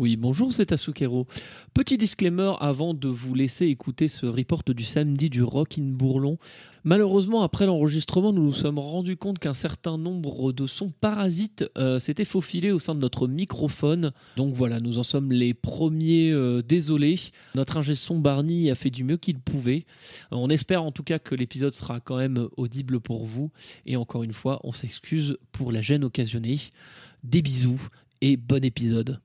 Oui, bonjour, c'est Asukero. Petit disclaimer avant de vous laisser écouter ce report du samedi du Rock in Bourlon. Malheureusement, après l'enregistrement, nous nous sommes rendus compte qu'un certain nombre de sons parasites euh, s'étaient faufilés au sein de notre microphone. Donc voilà, nous en sommes les premiers euh, désolés. Notre ingé son Barney a fait du mieux qu'il pouvait. On espère en tout cas que l'épisode sera quand même audible pour vous. Et encore une fois, on s'excuse pour la gêne occasionnée. Des bisous et bon épisode.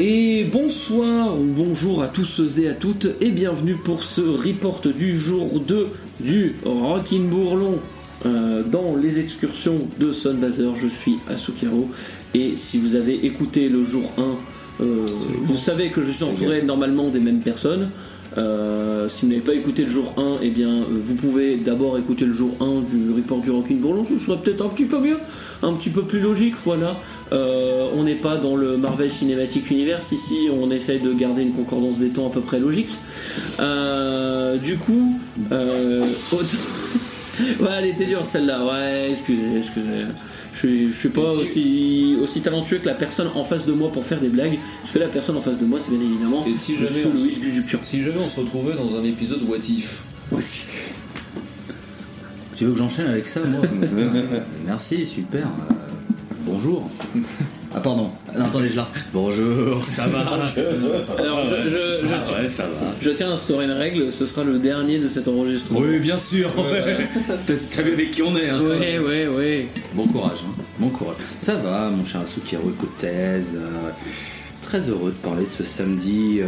Et bonsoir ou bonjour à tous et à toutes et bienvenue pour ce report du jour 2 du Rockin' Bourlon euh, dans les excursions de Sunbazer. Je suis Asukero et si vous avez écouté le jour 1, euh, vous savez que je suis entouré normalement des mêmes personnes. Euh, si vous n'avez pas écouté le jour 1, eh bien, euh, vous pouvez d'abord écouter le jour 1 du report du Rockin' Bourlon, ce serait peut-être un petit peu mieux, un petit peu plus logique, voilà. Euh, on n'est pas dans le Marvel Cinematic Universe ici, on essaye de garder une concordance des temps à peu près logique. Euh, du coup, euh, ouais, elle était dure celle-là, ouais, excusez, excusez. Je suis, je suis pas aussi, aussi talentueux que la personne en face de moi pour faire des blagues, parce que la personne en face de moi, c'est bien évidemment Et si jamais, on se... Louis si jamais on se retrouvait dans un épisode What If Ouais. Tu veux que j'enchaîne avec ça, moi Merci, super. Euh, bonjour. Ah, pardon. Non, attendez, je la. Bonjour, ça va Alors, je, je- je- Ah ouais, ça va. je tiens à instaurer une règle, ce sera le dernier de cet enregistrement. Oui, bien sûr. ouais. T'as vu avec qui on est, hein Ouais, ouais, ouais. Bon courage, hein. bon courage. Ça va, mon cher Asukiro, écoute thèse. euh, très heureux de parler de ce samedi. euh,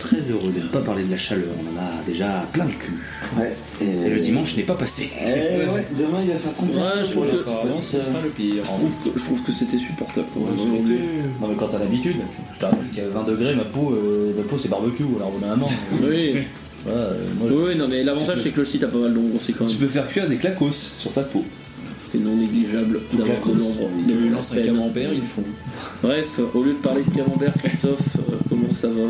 très heureux de ne pas parler de la chaleur. On en a déjà plein le cul. Ouais. Et le dimanche n'est pas passé. Eh ouais, demain il va faire 35 Ouais, je trouve que- Apparemment, sera le pire. Je trouve que, je trouve que c'était supportable. Non mais quand t'as l'habitude, je te rappelle qu'il y a 20 degrés, ma peau, euh, ma peau c'est barbecue, alors au bout d'un moment. Oui. voilà, euh, moi, je- Oui, non, mais l'avantage c'est que le site a pas mal d'ombre aussi quand Tu même. peux faire cuire des clacos sur sa peau. C'est non négligeable d'avoir de l'ombre. De de lui la lance un camembert, ils font. Bref, au lieu de parler de camembert, Christophe, euh, comment ça va?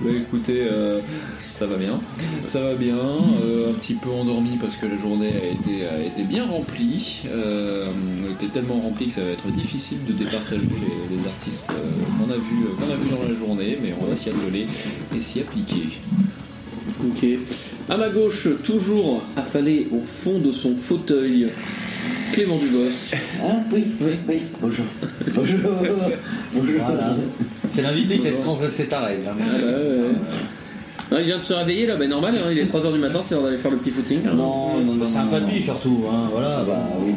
Bah écoutez, euh, ça va bien. Ça va bien. euh, un petit peu endormi parce que la journée a été, a été bien remplie. Euh, elle était tellement remplie que ça va être difficile de départager les, les artistes euh, qu'on a vus qu'on a vu dans la journée, mais on va s'y atteler et s'y appliquer. Ok. À ma gauche, toujours affalé au fond de son fauteuil, Clément Dubosc. Hein Oui, oui, oui. Bonjour. Bonjour. Bonjour. Voilà. C'est l'invité qui a transgressé ta règle. hein. Ah, bah, ouais, ouais. Ah, il vient de se réveiller là, bah normal, hein, il est 3h du matin, c'est l'heure d'aller faire le petit footing. hein. Non, non, non. C'est un papy surtout, hein, voilà. Bah oui.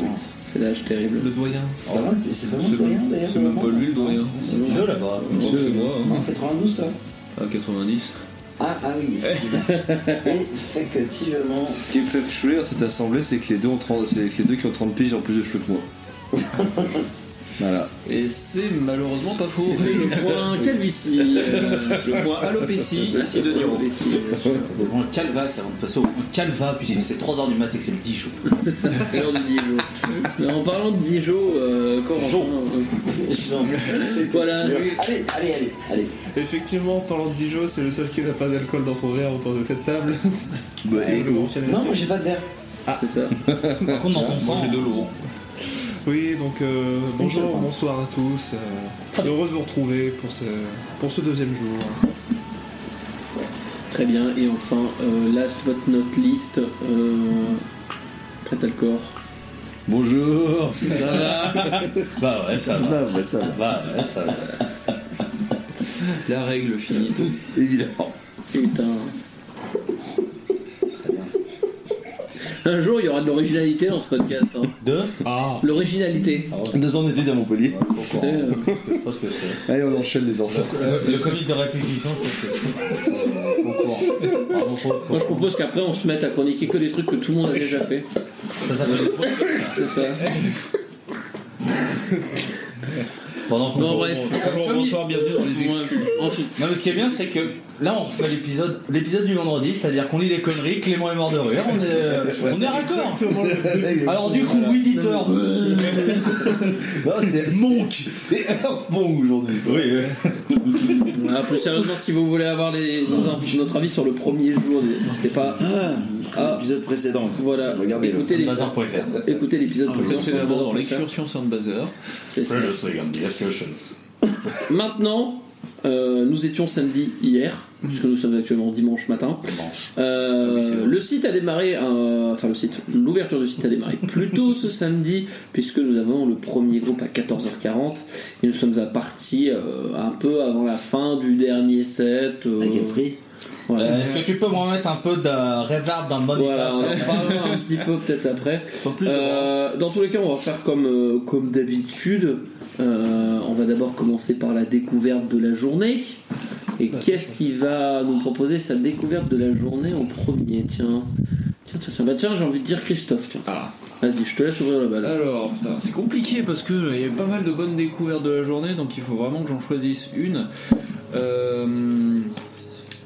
non. C'est l'âge terrible. Le doyen. C'est pas mal, c'est le doyen d'ailleurs. C'est même pas lui le doyen. C'est monsieur là-bas. C'est moi. hein. En 92 toi À 90. Ah, ah oui, effectivement. Effectivement. Ce qui me fait chouer à cette assemblée, c'est que les deux ont 30, c'est que les deux qui ont 30 piges ont plus de cheveux que moi. voilà. Et c'est malheureusement pas faux. Le point calvitie. euh, Le point alopécie, ici de Niro. C'est bon, calva, avant de passer au point calva, puisque c'est 3h du matin et que c'est le 10 jours. C'est l'heure Dijon. Mais en parlant de Dijon, euh, quand Jo. C'est Voilà. Allez, allez, allez, allez. Effectivement, en parlant de Dijon, c'est le seul qui n'a pas d'alcool dans son verre autour de cette table. Bah, Non, moi j'ai pas de verre. c'est ça. Par contre, dans ton sang, j'ai de l'eau. Oui, donc euh, bonjour, bonsoir à tous. euh, heureux de vous retrouver pour ce, pour ce deuxième jour. Très bien. Et enfin, euh, last but not least, euh, prêt à le corps. Bonjour Bah ouais, ça va. Bah, ça va, ouais, ça va. La règle finito. Évidemment. Putain. Un jour, il y aura de l'originalité dans ce podcast. hein. Deux L'originalité. Deux ans d'études à Montpellier. Euh, Je pense que c'est. Allez, on enchaîne les enfants. Le comité de répétition, je pense que Moi, je propose qu'après, on se mette à chroniquer que des trucs que tout le monde a déjà fait. Ça s'appelle le. C'est ça. Pendant qu'on Bon, bref. Bonjour, bonsoir, bienvenue dans les excuses. Ouais, en tout- Non mais ce qui est bien c'est que là on refait l'épisode l'épisode du vendredi, c'est-à-dire qu'on lit des conneries, Clément est mort de rire, on est, on est raccord. Alors du coup, Non, c'est Monk. C'est Earth Monk aujourd'hui. Oui, Ah, plus sérieusement, si vous voulez avoir les, nos- notre avis sur le premier jour, n'hésitez pas. Ah, Ah. l'épisode précédent. Voilà, Regardez-le. écoutez les- Bazar.fr. écoutez l'épisode précédent. L'excursion Sandbazer. C'est ça. Maintenant, euh, nous étions samedi hier, puisque nous sommes actuellement dimanche matin. Dimanche. Euh, Ah oui, le site a démarré, euh, enfin le site, l'ouverture du site a démarré plus tôt ce samedi, puisque nous avons le premier groupe à 14h40 et nous sommes à partie euh, un peu avant la fin du dernier set. euh, À quel prix voilà. Euh, Est-ce que tu peux me remettre un peu de reverb dans le bon Voilà, on état, en un petit peu peut-être après. Euh, dans tous les cas, on va faire comme, euh, comme d'habitude. Euh, on va d'abord commencer par la découverte de la journée. Et qu'est-ce qui va nous proposer sa découverte de la journée en premier? Tiens, tiens, tiens, tiens. Bah, tiens j'ai envie de dire Christophe. Tiens. Ah. Vas-y, je te laisse ouvrir la balle. Alors, putain, c'est compliqué parce que il y a pas mal de bonnes découvertes de la journée, donc il faut vraiment que j'en choisisse une. Euh,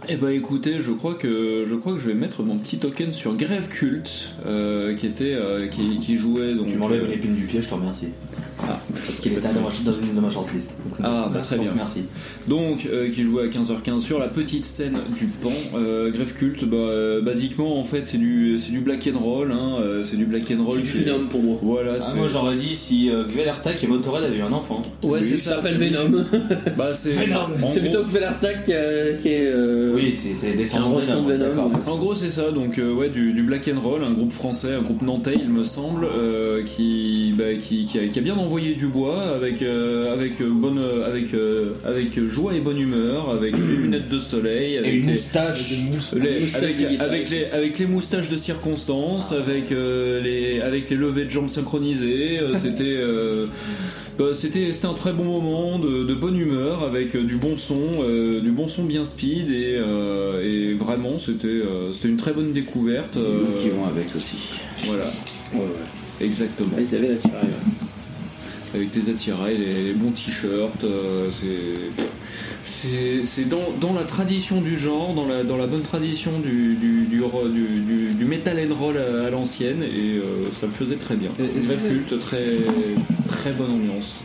eh ben écoutez, je crois que je crois que je vais mettre mon petit token sur Grève Culte, euh, qui était euh, qui, qui jouait donc. Tu m'enlèves l'épine du pied, je te remercie. Ah. Parce qu'il était dans, une de ma shortlist. Donc, c'est Ah, bah, très Donc, bien. Merci. Donc, euh, qui jouait à 15h15 sur la petite scène du Pan. Euh, Grève Culte, bah, euh, basiquement, en fait, c'est du, c'est du black and roll. Hein, euh, c'est du black and roll. Du qui est- Venom pour moi. Voilà, Ah, c'est. moi j'aurais dit si euh, Gvelertak et Motorhead avaient eu un enfant. ouais, c'est ça. s'appelle c'est- Venom. Bah, c'est. Venom. en C'est gros- plutôt que Velartak qui, est. euh, Oui, c'est c'est descendants de Venom. En gros, c'est ça. Donc, euh, ouais, du, du black and roll, un groupe français, un groupe nantais, il me semble, euh, qui, bah, qui, qui a, qui a bien envoyé du bois avec, euh, avec euh, bonne, euh, avec, euh, avec joie et bonne humeur, avec les lunettes de soleil, avec Et une les- moustache. les- moustache avec, avec les, avec les moustaches de circonstance, avec, euh, les, avec les levées de jambes synchronisées. c'était, bah, c'était, c'était un très bon moment de, de bonne humeur, avec euh, du bon son, euh, du bon son bien speed, et, euh, et vraiment, c'était, euh, c'était une très bonne découverte. euh, Nous qui vont avec aussi. voilà, exactement. Ah, Ils avaient la tirée, ouais. Avec tes attirails, les, les bons t-shirts, euh, c'est. Dans, dans la tradition du genre, dans la, dans la bonne tradition du, du, du, du, metal and roll à, à l'ancienne, et euh, ça le faisait très bien. Très culte, très, très bonne ambiance.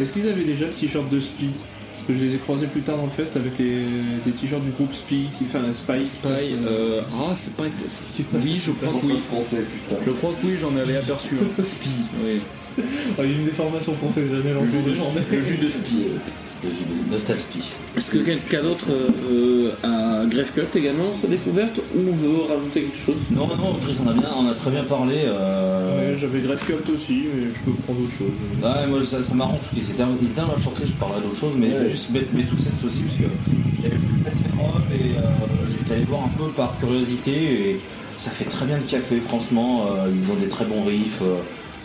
Est-ce qu'ils avaient déjà le t-shirt de Spy? Parce que je les ai croisés plus tard dans le fest avec les, des t-shirts du groupe Spy, qui- enfin Spy. Spy, euh, ah, c'est pas. Oui, je crois que oui. français. Je crois que oui, j'en avais aperçu un. Spi, oui. Ah, une déformation professionnelle en Le jus cours de de, journée. le jus de Spi. Nostalgie. Est-ce que quelqu'un d'autre euh, a Grave Cut également sa découverte ou veut rajouter quelque chose? Non, non, Chris, on a, bien, on a très bien parlé. Euh... Ouais, J'avais Grave Cult aussi, mais je peux prendre autre chose. Ouais, moi ça, ça m'arrange parce ils étaient dans la shortlist, je parlerai d'autre chose, mais je vais juste mettre mes two cents aussi parce que de et euh, j'étais allé voir un peu par curiosité et ça fait très bien le café, franchement. euh, ils ont des très bons riffs.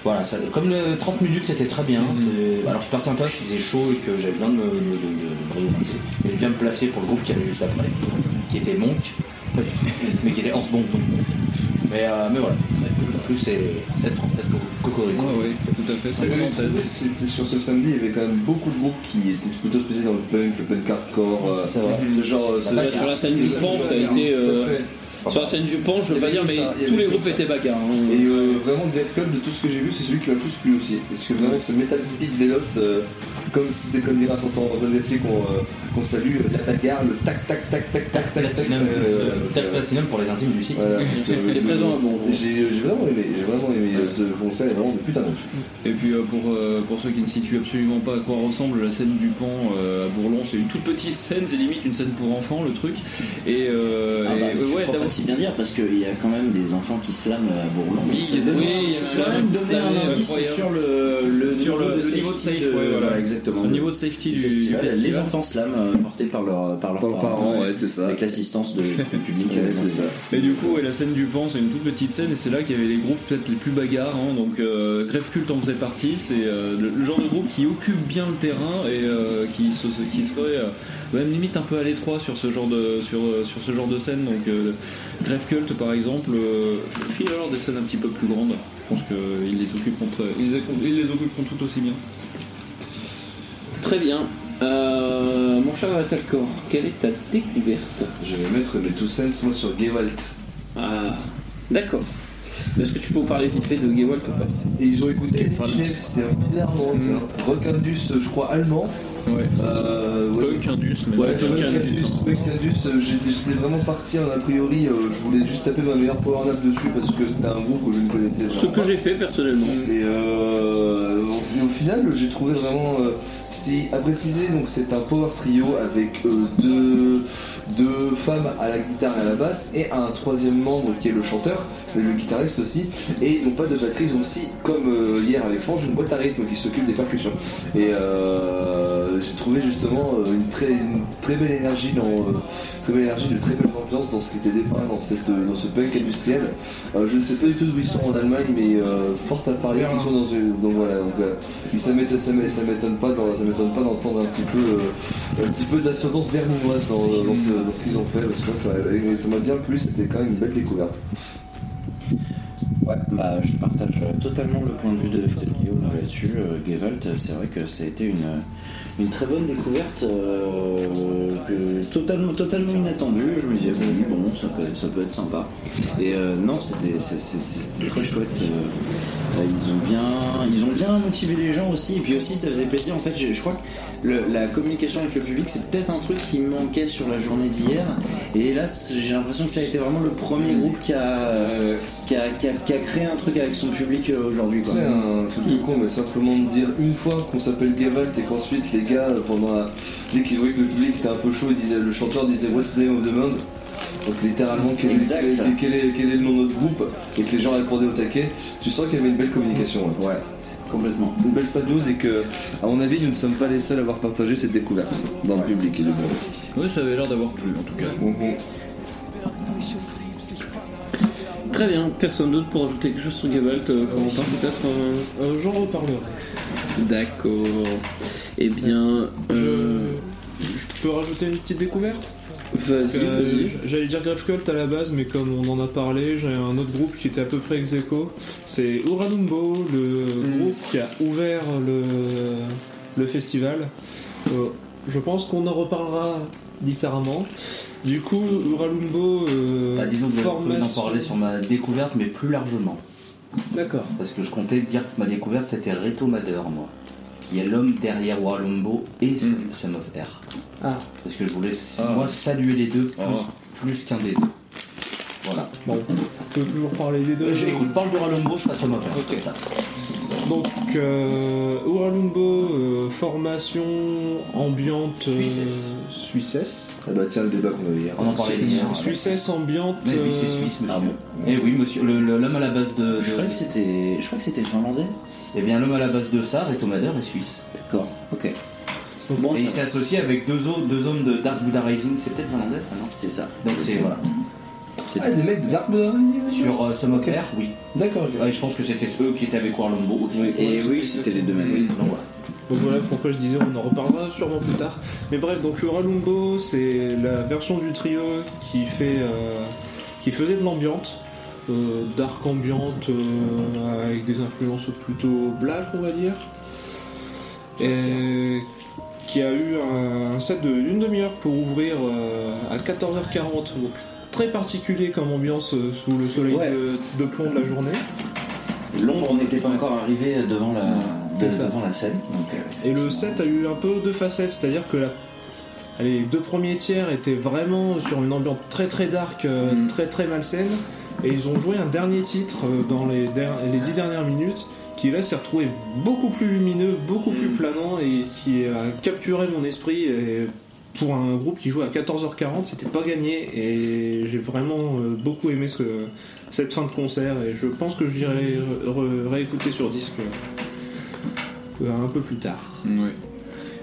Euh, voilà, ça, comme le 30 minutes c'était très bien. c'est- Alors je suis parti un peu parce qu'il faisait chaud et que j'avais besoin de me de, de, de, de briller. Et de bien me placer pour le groupe qui allait juste après, qui était Monk, mais qui était Hans Bonk. Mais, euh, mais voilà, en plus c'est cette française Cocorico. Ouais, ouais, tout à fait. C'était sur ce samedi, il y avait quand même beaucoup de groupes qui étaient plutôt spécialisés dans le punk, le punk hardcore, euh, ce genre. ce- Bah, Sur la scène du ce- ça a été. Euh. Sur la scène du Pan, je veux pas dire, mais ça, tous les groupes ça. étaient bagarres. hein. Et euh, vraiment, Death Club, de tout ce que j'ai vu, c'est celui qui m'a le plus plu aussi. Parce que vraiment, ce Metal Speed Veloz, euh, comme, comme dira Santan Redressier qu'on euh, qu'on salue, la bagarre, le tac tac tac tac tac tac tac. Platinum, euh, Tac euh, Platinum pour les intimes du site. Voilà. J'ai vraiment aimé, j'ai vraiment aimé euh, ce concert, est vraiment de putain de Et puis euh, pour, euh, pour ceux qui ne situent absolument pas à quoi ressemble la scène du euh, à Bourlon, c'est une toute petite scène, c'est limite une scène pour enfants le truc. Et, euh, Ah bah, ouais, crois d'avoir- pas si bien dire parce qu'il y a quand même des enfants qui slament à Bourlon. Oui, il y a des- Oui, a Ça un un indice sur le, le Sur niveau le- de le safety niveau de safe, de- ouais, voilà. exactement. au niveau de safety du, du festival, festival. les enfants slam euh, portés par, leur, par leurs parents, ouais, c'est ça. Avec l'assistance de- du public. Ouais, euh, c'est ça. Mais du coup, ouais, la scène du pan, c'est une toute petite scène et c'est là qu'il y avait les groupes peut-être les plus bagarres. hein. donc, euh, Grève Culte en faisait partie. C'est euh, le, le genre de groupe qui occupe bien le terrain et euh, qui, se, qui serait euh, même limite un peu à l'étroit sur ce genre de sur, euh, sur ce genre de scène. Donc, euh, Culte par exemple, euh, file alors des scènes un petit peu plus grandes. Je pense qu'ils les occuperont ils les, ils les occuperont tout aussi bien. Très bien. Euh, mon cher Atalcor, quelle est ta découverte? Je vais mettre mes two cents moi sur Gewalt. Ah, d'accord. Est-ce que tu peux nous parler vite fait de Gewalt ou pas? Et ils ont écouté c'était un bizarre rock indus, je crois, allemand. Ouais. Euh, ouais. Punk Indus, mais Ouais, Punk Indus, Indus, euh, j'étais vraiment parti en a priori, euh, je voulais juste taper ma meilleure power nap dessus parce que c'était un groupe que je ne connaissais Ce vraiment que pas. j'ai fait personnellement. Et euh, au, au final, j'ai trouvé vraiment. c'est à préciser, donc c'est un power trio avec deux, deux femmes à la guitare et à la basse et un troisième membre qui est le chanteur, mais le guitariste aussi. Et n'ont pas de batterie, ils ont aussi, comme hier avec Franche, une boîte à rythme qui s'occupe des percussions. Et euh, j'ai trouvé justement euh, une très, une très belle énergie dans, euh, très belle énergie, de très belle ambiance dans ce qui était dépeint dans, cette, dans ce punk industriel. Euh, je ne sais pas du tout d'où ils sont en Allemagne, mais euh, fort à parler qu'ils sont dans une. Donc voilà, donc, euh, ça m'étonne pas, dans- ça m'étonne pas d'entendre un petit peu, euh, un petit peu d'assonance berlinoise dans, dans ce, dans ce qu'ils ont fait, parce que ça ça m'a bien plu, c'était quand même une belle découverte. Ouais, bah, je partage euh, totalement le point de vue de, de Guillaume là-dessus. Euh, Gewalt, a été que ça a été une, une très bonne découverte, euh, totalement, totalement inattendue. Je me disais, bon, bon, ça peut, ça peut être sympa. Et euh, non, c'était très chouette. Euh, ils, ont bien, ils ont bien motivé les gens aussi. Et puis aussi, ça faisait plaisir. En fait, je, crois que la communication avec le public, c'est peut-être un truc qui manquait sur la journée d'hier. Et hélas, j'ai l'impression que ça a été vraiment le premier groupe qui a, qui a, qui a- créé un truc avec son public aujourd'hui. C'est un truc de con, mais simplement de dire une fois qu'on s'appelle Gavalt et qu'ensuite les gars, pendant la... dès qu'ils voyaient que le public était un peu chaud, ils disaient, le chanteur disait What's the name of the band? Donc littéralement quel est, Exact. quel est- quel est- quel est le nom de notre groupe? Et que les gens répondaient au taquet, tu sens qu'il y avait une belle communication. ouais. Ouais, complètement. Une belle symbiose et que, à mon avis, nous ne sommes pas les seuls à avoir partagé cette découverte dans le public et le monde. Ouais, ça avait l'air d'avoir plu en tout cas. Très bien, personne d'autre pour ajouter quelque chose sur Gavalt, euh, Corentin peut-être euh, Euh, J'en reparlerai. D'accord. Eh bien, euh, Je... je peux rajouter une petite découverte vas-y, Euh, vas-y. J'allais dire Grave Cult à la base, mais comme on en a parlé, j'ai un autre groupe qui était à peu près ex. C'est Uralumbo, le groupe qui a ouvert le, le festival. Euh, je pense qu'on en reparlera différemment. Du coup, Uralumbo. Euh, Bah, disons que en parler sur ma découverte, mais plus largement. D'accord. Parce que je comptais dire que ma découverte c'était Reto Mader, moi. Qui est l'homme derrière Walumbo et Son of Air. Ah, Parce que je voulais, Ah. moi, saluer les deux plus, Ah. plus qu'un des deux. Voilà. bon, on peut toujours parler des deux. Euh, je- écoute, parle de Walumbo, je passe Son of Air. Ok. Donc, euh, Uralumbo, euh, formation ambiante euh. Suissesse. Ah bah tiens, le débat qu'on avait hier. On en parlait hier. Suissesse ambiante. Mais oui, c'est euh, suisse, monsieur. ah bon Eh oui, monsieur, l'homme à la base de. Je de- crois que c'était, je crois que c'était finlandais. Eh bien, l'homme à la base de ça, Reto Mader, est suisse. D'accord. Ok. Bon, Et il s'est associé avec deux, autres, deux hommes de Dark Buddha Rising, c'est peut-être finlandais ça, non? C'est ça. Donc c'est voilà. Ah, des mecs de Dark Blood Rising Sur euh, Air, oui. D'accord, ok. Ouais, je pense que c'était eux qui étaient avec Warlumbo aussi. Et oui, c'était les deux mêmes. Oui, donc voilà. Donc voilà pourquoi je disais, on en reparlera sûrement plus tard. Mais bref, donc Uralumbo, c'est la version du trio qui fait, euh, qui faisait de l'ambiante, euh, dark ambiante euh, avec des influences plutôt black, on va dire, et qui a eu un, un set de une demi-heure pour ouvrir à 14h40. Donc très particulier comme ambiance sous le soleil Ouais. de, de plomb de la journée. Londres n'était pas encore arrivé devant la, de- ça. devant la scène. Donc, euh, Et le set a eu un peu deux facettes, c'est-à-dire que la- allez, les deux premiers tiers étaient vraiment sur une ambiance très très dark, euh, Mm. très très malsaine, et ils ont joué un dernier titre euh, dans les, der- les dix dernières minutes qui là s'est retrouvé beaucoup plus lumineux, beaucoup plus planant et qui a capturé mon esprit. Et pour un groupe qui joue à 14h40, c'était pas gagné et j'ai vraiment euh, beaucoup aimé ce, cette fin de concert et je pense que j'irai réécouter sur disque un peu plus tard.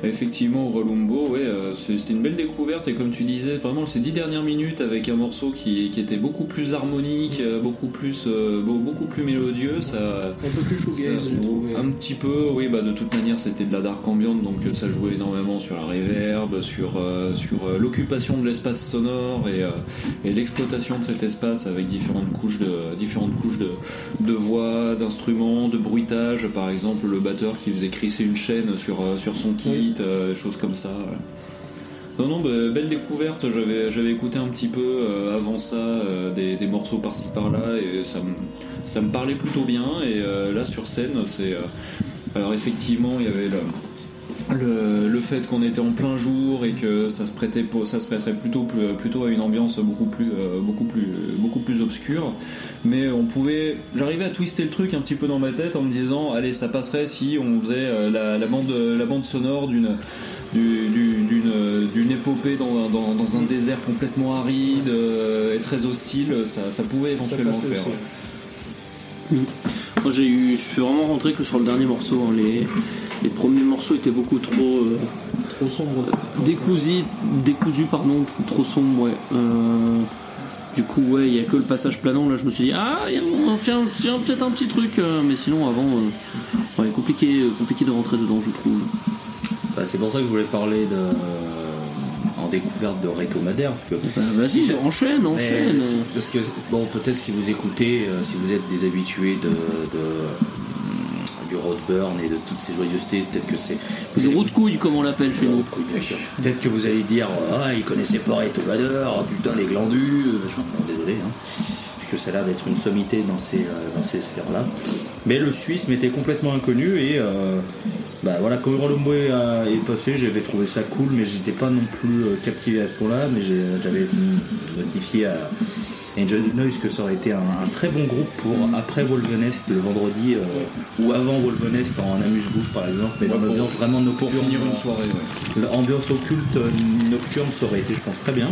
Effectivement, Relumbo, ouais, euh, c'était une belle découverte. Et comme tu disais, vraiment ces dix dernières minutes avec un morceau qui, qui était beaucoup plus harmonique, euh, beaucoup plus, euh, beau- beaucoup plus mélodieux, ça, Un peu plus shoegaze, un petit peu, oui, bah de toute manière c'était de la dark ambiante, donc ça jouait énormément sur la reverb, sur, sur l'occupation de l'espace sonore et, et l'exploitation de cet espace avec différentes couches de, différentes couches de, de voix, d'instruments, de bruitage, par exemple le batteur qui faisait crisser une chaîne sur, sur son kit, euh, choses comme ça. Non, non, bah, belle découverte. J'avais, écouté un petit peu euh, avant ça euh, des, des morceaux par-ci par-là et ça me, ça me parlait plutôt bien. Et là, sur scène, c'est. alors, effectivement, il y avait le, le, le fait qu'on était en plein jour et que ça se prêtait pour- ça se prêterait plutôt plutôt à une ambiance beaucoup plus euh, beaucoup plus beaucoup plus obscure mais on pouvait j'arrivais à twister le truc un petit peu dans ma tête en me disant allez ça passerait si on faisait euh, la, la bande la bande sonore d'une du- du- d'une d'une épopée dans, dans, dans un désert complètement aride euh, et très hostile ça, ça pouvait Ça éventuellement passait faire aussi. Moi j'ai eu, je suis vraiment rentré que sur le dernier morceau. hein. Les, les premiers morceaux étaient beaucoup trop euh, Trop sombre. décousus, décousus pardon, trop sombres. Ouais. Euh, du coup ouais, il y a que le passage planant là. Je me suis dit ah, il y a- on fait a peut-être un petit truc, euh, mais sinon avant, euh, ouais, compliqué, compliqué de rentrer dedans, je trouve. Bah, c'est pour ça que je voulais parler de en découverte de Reto Madère parce que Bah, Vas-y, enchaîne, enchaîne. parce que bon peut-être si vous écoutez euh, si vous êtes des habitués de, de, du roadburn et de toutes ces joyeusetés peut-être que c'est vous roue de couille comme on l'appelle chez nous. Peut-être que vous allez dire Ah, il connaissait pas Madère, ah, putain, les glandus, euh. Bon, désolé, hein. puisque ça a l'air d'être une sommité dans ces, euh, dans ces sphères-là. Mais le Suisse m'était complètement inconnu et euh, bah, voilà, quand Rolombo est, passé, j'avais trouvé ça cool, mais j'étais pas non plus euh, captivé à ce point-là. Mais j'avais notifié à Angel Noise que ça aurait été un, un très bon groupe pour après Wolvenest le vendredi euh, ou avant Wolvenest en amuse-bouche par exemple, mais dans l'ambiance vraiment nocturne. pour finir une euh, soirée ouais. L'ambiance occulte euh, nocturne, ça aurait été, je pense, très bien.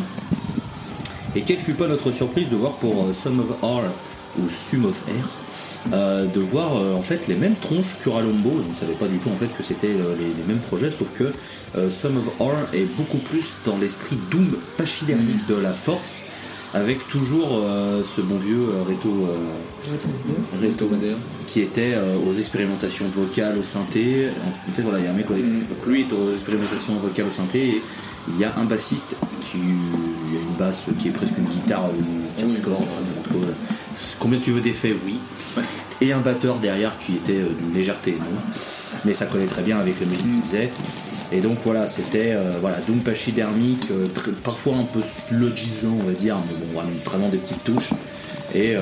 Et quelle fut pas notre surprise de voir pour euh, Sum of R ou Sum of Air, euh, de voir euh, en fait les mêmes tronches qu'Uralombo. On ne savait pas du tout en fait que c'était euh, les, les mêmes projets, sauf que Sum of R est beaucoup plus dans l'esprit doom pachydermique de la force, avec toujours euh, ce bon vieux euh, Reto, euh, Reto qui était aux expérimentations vocales au synthé. En fait, voilà, il y a un mec, au- donc lui est aux expérimentations vocales au synthé et il y a un bassiste qui il y a une basse qui est presque une guitare, une tierce corde. euh, combien tu veux d'effets? Oui. Et un batteur derrière qui était d'une légèreté, non Mais ça collait très bien avec la musique qu'il faisait. Et donc voilà, c'était euh, voilà, Doom pachydermique, euh, parfois un peu slogisant, on va dire, mais bon, vraiment, des petites touches. Et euh,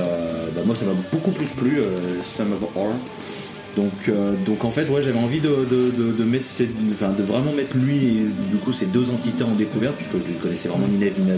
bah, moi, ça m'a beaucoup plus plu, euh, Sum of Or. Donc, donc en fait, ouais, j'avais envie de, de, de, mettre de vraiment mettre lui et du coup ces deux entités en découverte, puisque je les connaissais vraiment ni Neve ni.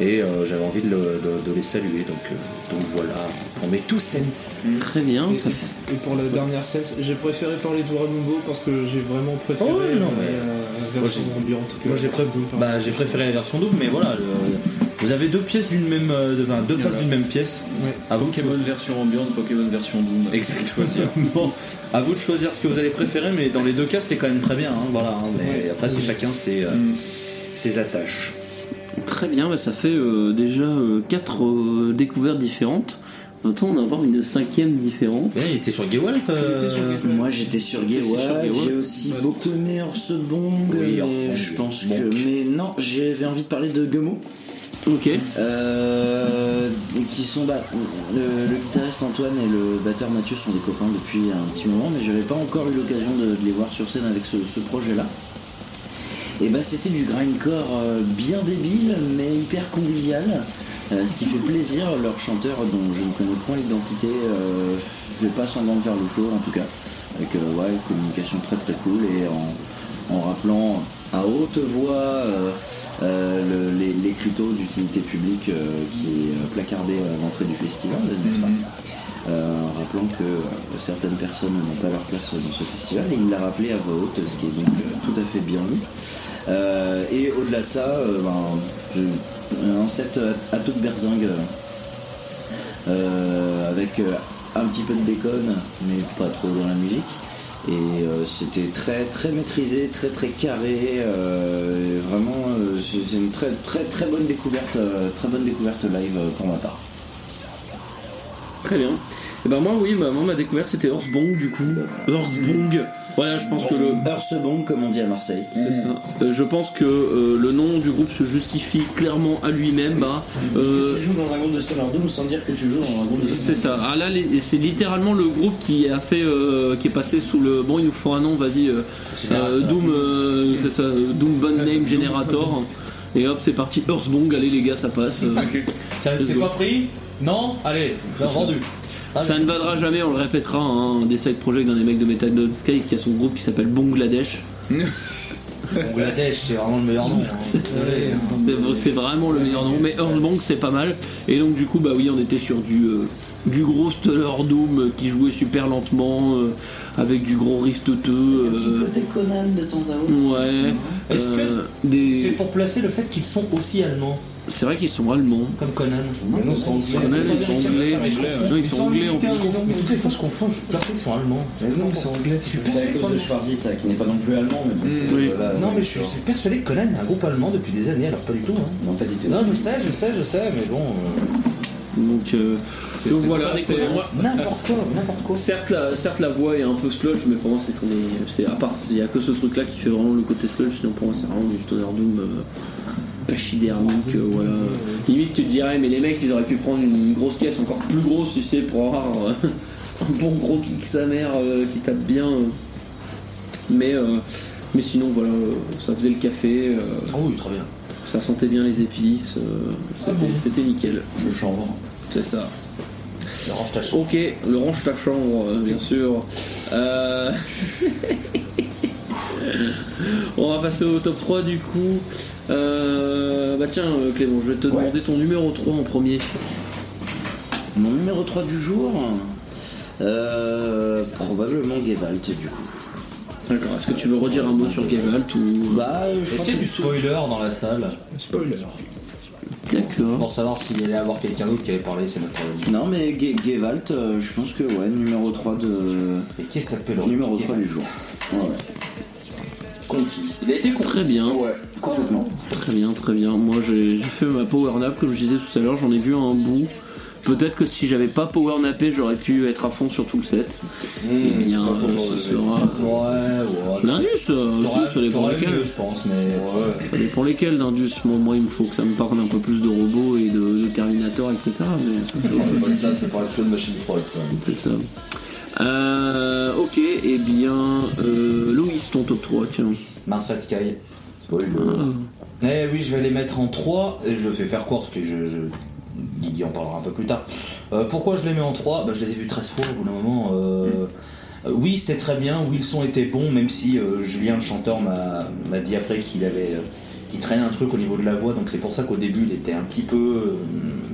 Et euh, j'avais envie de, le- de- de les saluer. Donc, euh, donc voilà, on met tous sens. Très bien. Et, ça- et pour la dernière scène, j'ai préféré parler de Ramumbo parce que j'ai vraiment préféré Oh, non, mais- euh, la version ambiante. que Moi j'ai, pré- Doom, pardon. bah, j'ai préféré la version double, mais voilà, le- vous avez deux pièces d'une même, euh, de- enfin, deux faces d'une même pièce. Ouais. À vous de Pokémon version ambiante, Pokémon version Doom. Exactement. à vous de choisir ce que vous allez préférer, mais dans les deux cas, c'était quand même très bien. hein, voilà. hein, mais Ouais. après, c'est chacun ses, euh, ses attaches. Très bien, bah, ça fait euh, déjà euh, quatre euh, découvertes différentes. Maintenant, on va avoir une cinquième différente. Ouais, il était sur Gewalt. Euh. Moi j'étais sur Gewa, Gewa. j'ai aussi Ouais. beaucoup aimé Orsebong, Oui, Orsebong, je pense Bonk. que... Mais non, j'avais envie de parler de Gemo, Ok. euh, qui sont... Bah, le, le guitariste Antoine et le batteur Mathieu sont des copains depuis un petit moment, mais j'avais pas encore eu l'occasion de, de les voir sur scène avec ce, ce projet-là. Et bah c'était du grindcore euh, bien débile, mais hyper convivial. Euh, ce qui fait plaisir, leur chanteur, dont je ne connais point l'identité, euh, fait pas semblant de faire le show en tout cas. Avec euh, ouais, une communication très très cool et en, rappelant à haute voix le- les, l'écriteau d'utilité publique qui est placardé à l'entrée du festival, n'est-ce pas? Euh, en rappelant que euh, certaines personnes n'ont pas leur place dans ce festival et il l'a rappelé à voix haute, ce qui est donc euh, tout à fait bien vu. Euh, et au-delà de ça, euh, ben, un set à, à toute berzingue euh, avec euh, un petit peu de déconne, mais pas trop dans la musique. Et euh, c'était très très maîtrisé, très très carré. euh, vraiment, euh, c'est une très très très bonne découverte, euh, très bonne découverte live euh, pour ma part. Très bien. Et ben moi, oui, bah, moi, ma découverte, c'était Horsebong, du coup. Horsebong. Voilà, je pense que le. Hersebong, comme on dit à Marseille. C'est ça. Euh, je pense que euh, le nom du groupe se justifie clairement à lui-même. bah. Euh, Tu joues dans un groupe de Stoner Doom sans dire que tu joues dans un groupe de C'est ça. Ah là, les- c'est littéralement le groupe qui a fait, euh, qui est passé sous le. Bon, il nous faut un nom. Vas-y. euh, euh, Doom, euh, c'est ça. Doom Band Name Generator. Et hop, c'est parti. Earthbong. Allez les gars, ça passe. Euh, Ça c'est pas pris Non Allez, vendu. Ça ne vadra jamais. On le répétera. Hein, des side projects d'un des mecs de Metal Sky qui a son groupe qui s'appelle Bangladesh. Bangladesh, c'est vraiment le meilleur nom. hein. Désolé, hein. C'est- vraiment le meilleur nom. Mais Earthbank c'est pas mal. Et donc du coup bah oui on était sur du euh, du gros Stellar Doom qui jouait super lentement euh, avec du gros riff teuteux. Un petit euh, côté Conan de temps à autre. ouais. Est-ce que euh, C'est pour placer le fait qu'ils sont aussi allemands, C'est vrai qu'ils sont allemands. comme Conan. Non, c'est anglais. Conan, ils sont anglais. Non, ils sont anglais en plus. Toutes les fois je confonds, je suis persuadé qu'ils sont allemands. Mais non, c'est anglais. Je suis C'est à persuadé cause de que- Schwarzy, ça, qui n'est pas non plus allemand. Mm. Voilà, Non, mais je suis persuadé que Conan est un groupe allemand depuis des années, alors pas du tout. Hein. Non, pas du tout. Non, je sais, je sais, je sais, mais bon. euh, Donc, euh, donc voilà. N'importe quoi, n'importe quoi. Certes la, certes, la voix est un peu sludge, mais pour moi, c'est qu'on est. c'est- À part, il n'y a que ce truc-là qui fait vraiment le côté sludge, sinon pour moi, c'est vraiment du Stoner Doom euh, pachydermique. euh, voilà. Limite, tu te dirais, mais les mecs, ils auraient pu prendre une grosse caisse encore plus grosse, tu sais, pour avoir euh, un bon gros kick sa mère euh, qui tape bien. euh. Mais, euh, mais sinon, voilà, ça faisait le café, Oh oui, très bien. ça sentait bien les épices, euh, c'était c'était nickel. Le chanvre. C'est ça. Range ta chambre. Ok, le range ta chambre, euh, bien sûr. Euh, On va passer au top 3 du coup. Euh, Bah tiens, euh, Clément, je vais te demander ton numéro 3 en premier. Mon numéro 3 du jour, euh, probablement Gewalt du coup. D'accord, est-ce que tu veux redire un mot sur Gevalt ou. Bah, je Est-ce qu'il y a du spoiler dans la salle Spoiler. D'accord. Pour savoir s'il allait y avoir quelqu'un d'autre qui avait parlé, c'est notre problème. Non, mais Ge- Gewalt, euh, je pense que ouais, numéro 3 de. Et qui s'appelle Numéro 3 du jour. Ouais. Conquis. Il a été con. Très bien, Ouais, complètement. très bien, très bien. Moi j'ai fait ma power nap comme je disais tout à l'heure, j'en ai vu un bout. Peut-être que si j'avais pas power nappé, j'aurais pu être à fond sur tout le set. Mmh, Eh bien, genre ce sera. Ouais, ouais. L'Indus, euh, aussi, ça dépend lesquels. mieux, je pense, mais. Ouais. Ça dépend lesquels d'Indus. Moi, moi, il me faut que ça me parle un peu plus de robots et de, de Terminator, etc. Mais ça, c'est ça, c'est de machine froide ça. c'est ça. Euh, ok, et bien, euh, Louis, ton top 3, tiens. Mars Red Sky. Spoiler. Eh oui, je vais les mettre en 3 et je vais faire court parce que je. je... Guigui en parlera un peu plus tard. Euh, pourquoi je les mets en 3 bah, Je les ai vus 13 fois au bout d'un moment. euh, euh, oui, c'était très bien. Oui, le son était bon, même si Julien, le chanteur, m'a dit après qu'il avait. qu'il traînait un truc au niveau de la voix, donc c'est pour ça qu'au début il était un petit peu euh,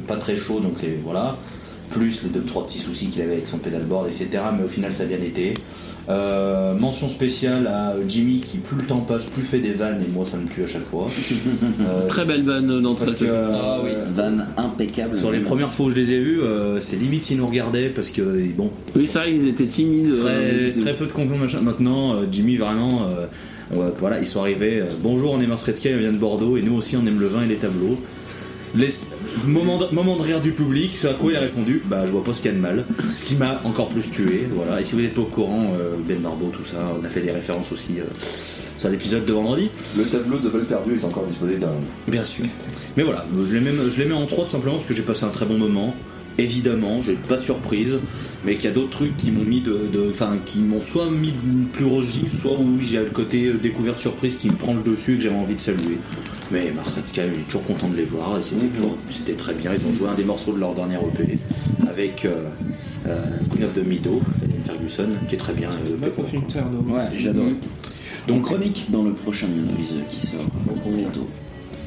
pas très chaud, donc c'est voilà. Plus les deux trois petits soucis qu'il avait avec son pedalboard, etc. Mais au final ça a bien été. Euh, mention spéciale à Jimmy qui plus le temps passe, plus fait des vannes et moi ça me tue à chaque fois. Euh, Très belle vanne d'entrée. parce que Ah oui. Van impeccable. sur les premières fois où je les ai vus, euh, c'est limite s'ils nous regardaient parce que euh, bon, Oui, ça, ils étaient timides. très, euh, très peu de confiance machin. Maintenant, euh, Jimmy vraiment, euh, voilà, ils sont arrivés. euh, Bonjour, on est Sky, on vient de Bordeaux et nous aussi on aime le vin et les tableaux. Les... Moment, de, moment de rire du public, ce à quoi il a répondu Bah, je vois pas ce qu'il y a de mal. Ce qui m'a encore plus tué. Voilà. Et si vous n'êtes pas au courant, euh, Ben Barbeau, tout ça, on a fait des références aussi euh, sur l'épisode de vendredi. Le tableau de balle perdue est encore disponible derrière nous. Bien sûr. Mais voilà, je les mets, je les mets en 3 tout simplement parce que j'ai passé un très bon moment. Évidemment, j'ai pas de surprise, mais qu'il y a d'autres trucs qui m'ont mis de, enfin, qui m'ont soit mis de plus gifle, soit où j'ai le côté euh, découverte surprise qui me prend le dessus et que j'avais envie de saluer. Mais Mars Sky, je suis toujours content de les voir et c'était toujours, c'était très bien. Ils ont joué un des morceaux de leur dernier EP avec euh, euh, Queen of the Meadow, Helen Ferguson, qui est très bien. euh. Ouais, j'adore. Donc, Donc chronique dans le prochain Noise qui sort bientôt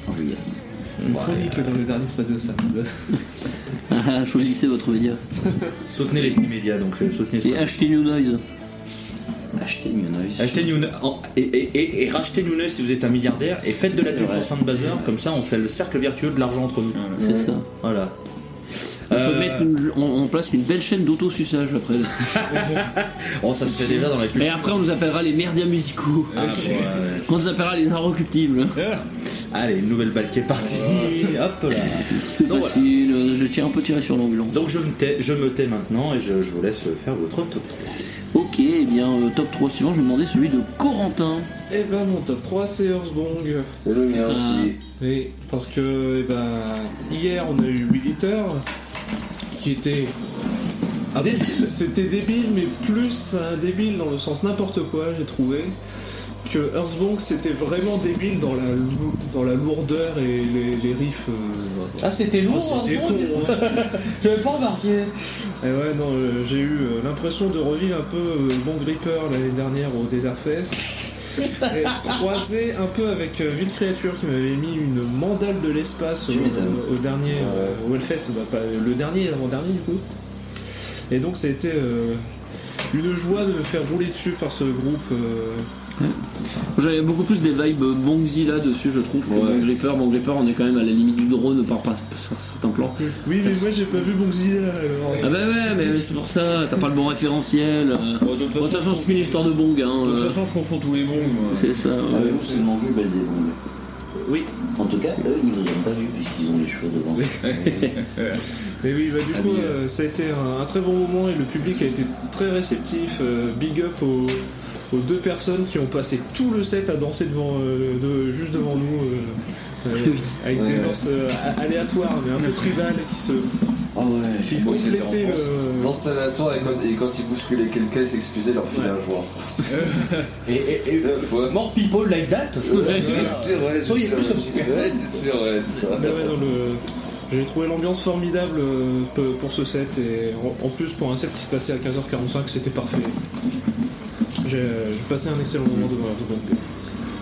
en juillet. Une chronique dans le dernier espace de sable. Choisissez votre média. soutenez les petits médias, donc euh, soutenez Et achetez New Noise. Achetez New Noise. Achetez New en- et, et, et, et rachetez Nunes si vous êtes un milliardaire et faites de la pub sur Saint-Bazar, comme ça on fait le cercle vertueux de l'argent entre nous. C'est ça. Voilà. On, peut Euh, mettre une- on, on place une belle chaîne d'autosuçage après. Oh, ça se fait déjà dans la Et culture. après, on nous appellera les merdias musicaux. Ah, ouais. On nous appellera les inrecuptibles. Allez, une nouvelle balle qui est partie. Hop là. Donc, facile, euh, je tiens un peu tiré sur l'ambulance. Donc je me tais, je me tais maintenant et je, je vous laisse faire votre top 3. Ok, et bien, euh, top 3 suivant, je vais demander celui de Corentin. Et ben mon top 3 c'est Earthbong. C'est le mien Ah. aussi. Oui, parce que eh ben, hier on a eu Weed Eater qui était. Ah, C'était débile, mais plus un débile dans le sens n'importe quoi, j'ai trouvé. Que Earthbong c'était vraiment débile dans la, dans la lourdeur et les, les riffs. euh, Ah, c'était lourd, Oh, c'était con, hein. J'avais pas remarqué. Et ouais, non, euh, j'ai eu euh, l'impression de revivre un peu euh, Bon Gripper l'année dernière au Desert Fest. Et croisé un peu avec euh, Ville Créature qui m'avait mis une mandale de l'espace Tu au, dernier euh, au Hellfest, bah, pas le dernier, l'avant-dernier du coup. Et donc ça a été euh, une joie de me faire rouler dessus par ce groupe. J'avais beaucoup plus des vibes Bongzi là dessus, je trouve, que Ouais. Bon Gripper. Bon Gripper, on est quand même à la limite du drone par par- sur certains plans. Oui, mais moi j'ai pas vu Bongzilla alors. Ah bah ouais, mais c'est pour ça, t'as pas le bon référentiel. euh. Bon, de toute façon, façon, c'est une histoire de bong, hein. de toute euh, façon, je confonds tous les moi. C'est ça, ouais. Avez-vous seulement vu Belzébuth Oui, En tout cas, eux, ils nous ont pas vu puisqu'ils ont les cheveux devant. mais oui, bah, du Ah, coup, euh, ça a été un, un très bon moment et le public a été très réceptif. euh, big up aux, aux deux personnes qui ont passé tout le set à danser devant, euh, de- juste devant nous. euh, euh, avec Ouais. des danses euh, aléatoires mais un peu tribales qui se Ah ouais, qui complétaient en le. Dans ce aléatoire, et quand, et quand ils bousculaient quelqu'un, ils s'excusaient, leur filaient un joueur. Et, et, et faut- more people like that Ouais, c'est sûr, ouais, c'est Soyez sûr. plus comme Super Ouais, c'est sûr, ouais, c'est ça. Mais ouais, dans le- J'ai trouvé l'ambiance formidable pour ce set et en plus pour un set qui se passait à 15h45 c'était parfait. J'ai passé un excellent moment devant leur donc.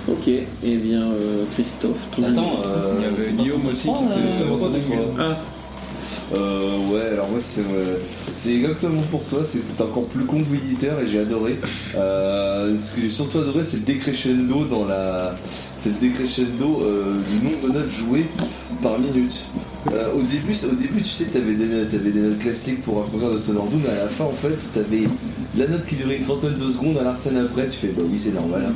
Ok, et bien euh, Christophe, ton Attends, euh, Il y avait Guillaume aussi qui s'est- euh, retrouvé. Ah, Euh, ouais, alors moi c'est euh, exactement pour toi, c'est encore plus con que Militaire et j'ai adoré. Euh, ce que j'ai surtout adoré, c'est le décrescendo dans la, c'est le décrescendo euh, du nombre de notes jouées par minute. Euh, au début, au début, tu sais, t'avais des notes, t'avais des notes classiques pour un concert de Stoner Doom, mais à la fin, en fait, t'avais la note qui durait une trentaine de secondes à l'arsène après, tu fais bah oui, c'est normal. hein.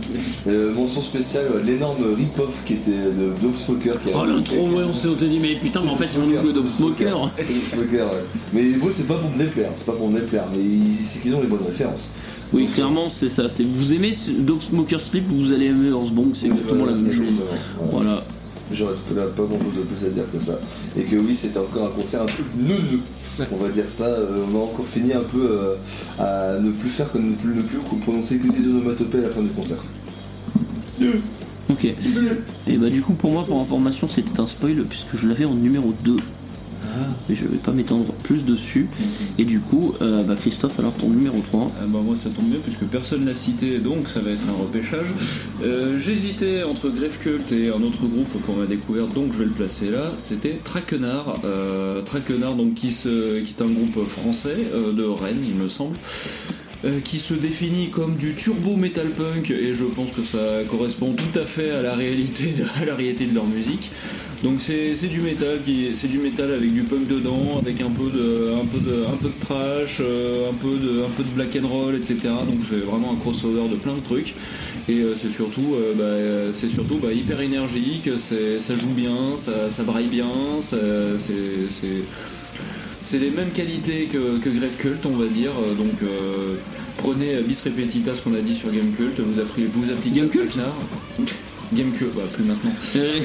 Euh, mention spéciale, l'énorme rip-off qui était de Dope Smoker. Qui oh l'intro, ouais, on s'est dit, mais putain, mais en fait, ils vont nous jouer Dope Smoker. Le Smoker, ouais. Mais moi, c'est pas pour me déplaire, c'est pas pour me déplaire, mais c'est qu'ils ont les bonnes références. Oui, clairement, c'est ça. Vous aimez Dope Smoker Slip, vous allez aimer Bong, c'est exactement la Exactement, voilà. Voilà. J'aurais pas grand chose de plus à dire que ça. Et que oui, c'était encore un concert un peu neuneux. On va dire ça. euh, on a encore fini un peu euh, à ne plus faire que ne plus, ne plus prononcer que des onomatopées à la fin du concert. Ok. Et bah du coup pour moi pour information c'était un spoil puisque je l'avais en numéro 2. Mais je vais pas m'étendre plus dessus. Et du coup, euh, bah Christophe, alors ton numéro 3. Ah bah moi ça tombe bien puisque personne l'a cité donc ça va être un repêchage. Euh, J'hésitais entre Cult et un autre groupe qu'on a découvert donc je vais le placer là. C'était Traquenard. Euh, Traquenard donc qui, est un groupe français de Rennes il me semble. qui se définit comme du turbo metal punk et je pense que ça correspond tout à fait à la réalité de leur musique. Donc c'est du métal qui c'est du métal avec du punk dedans, avec un peu de un peu de un peu de trash, euh, un peu de un peu de black and roll, etc. Donc c'est vraiment un crossover de plein de trucs. Et euh, c'est surtout euh, bah, c'est surtout bah, hyper énergique, ça joue bien, ça, ça braille bien, c'est c'est les mêmes qualités que, que Grave Cult, on va dire. Donc euh, prenez bis repetita ce qu'on a dit sur Game Cult, vous, appris, vous appliquez Game Cult Traquenard. Game Cult, bah, plus maintenant. Euh,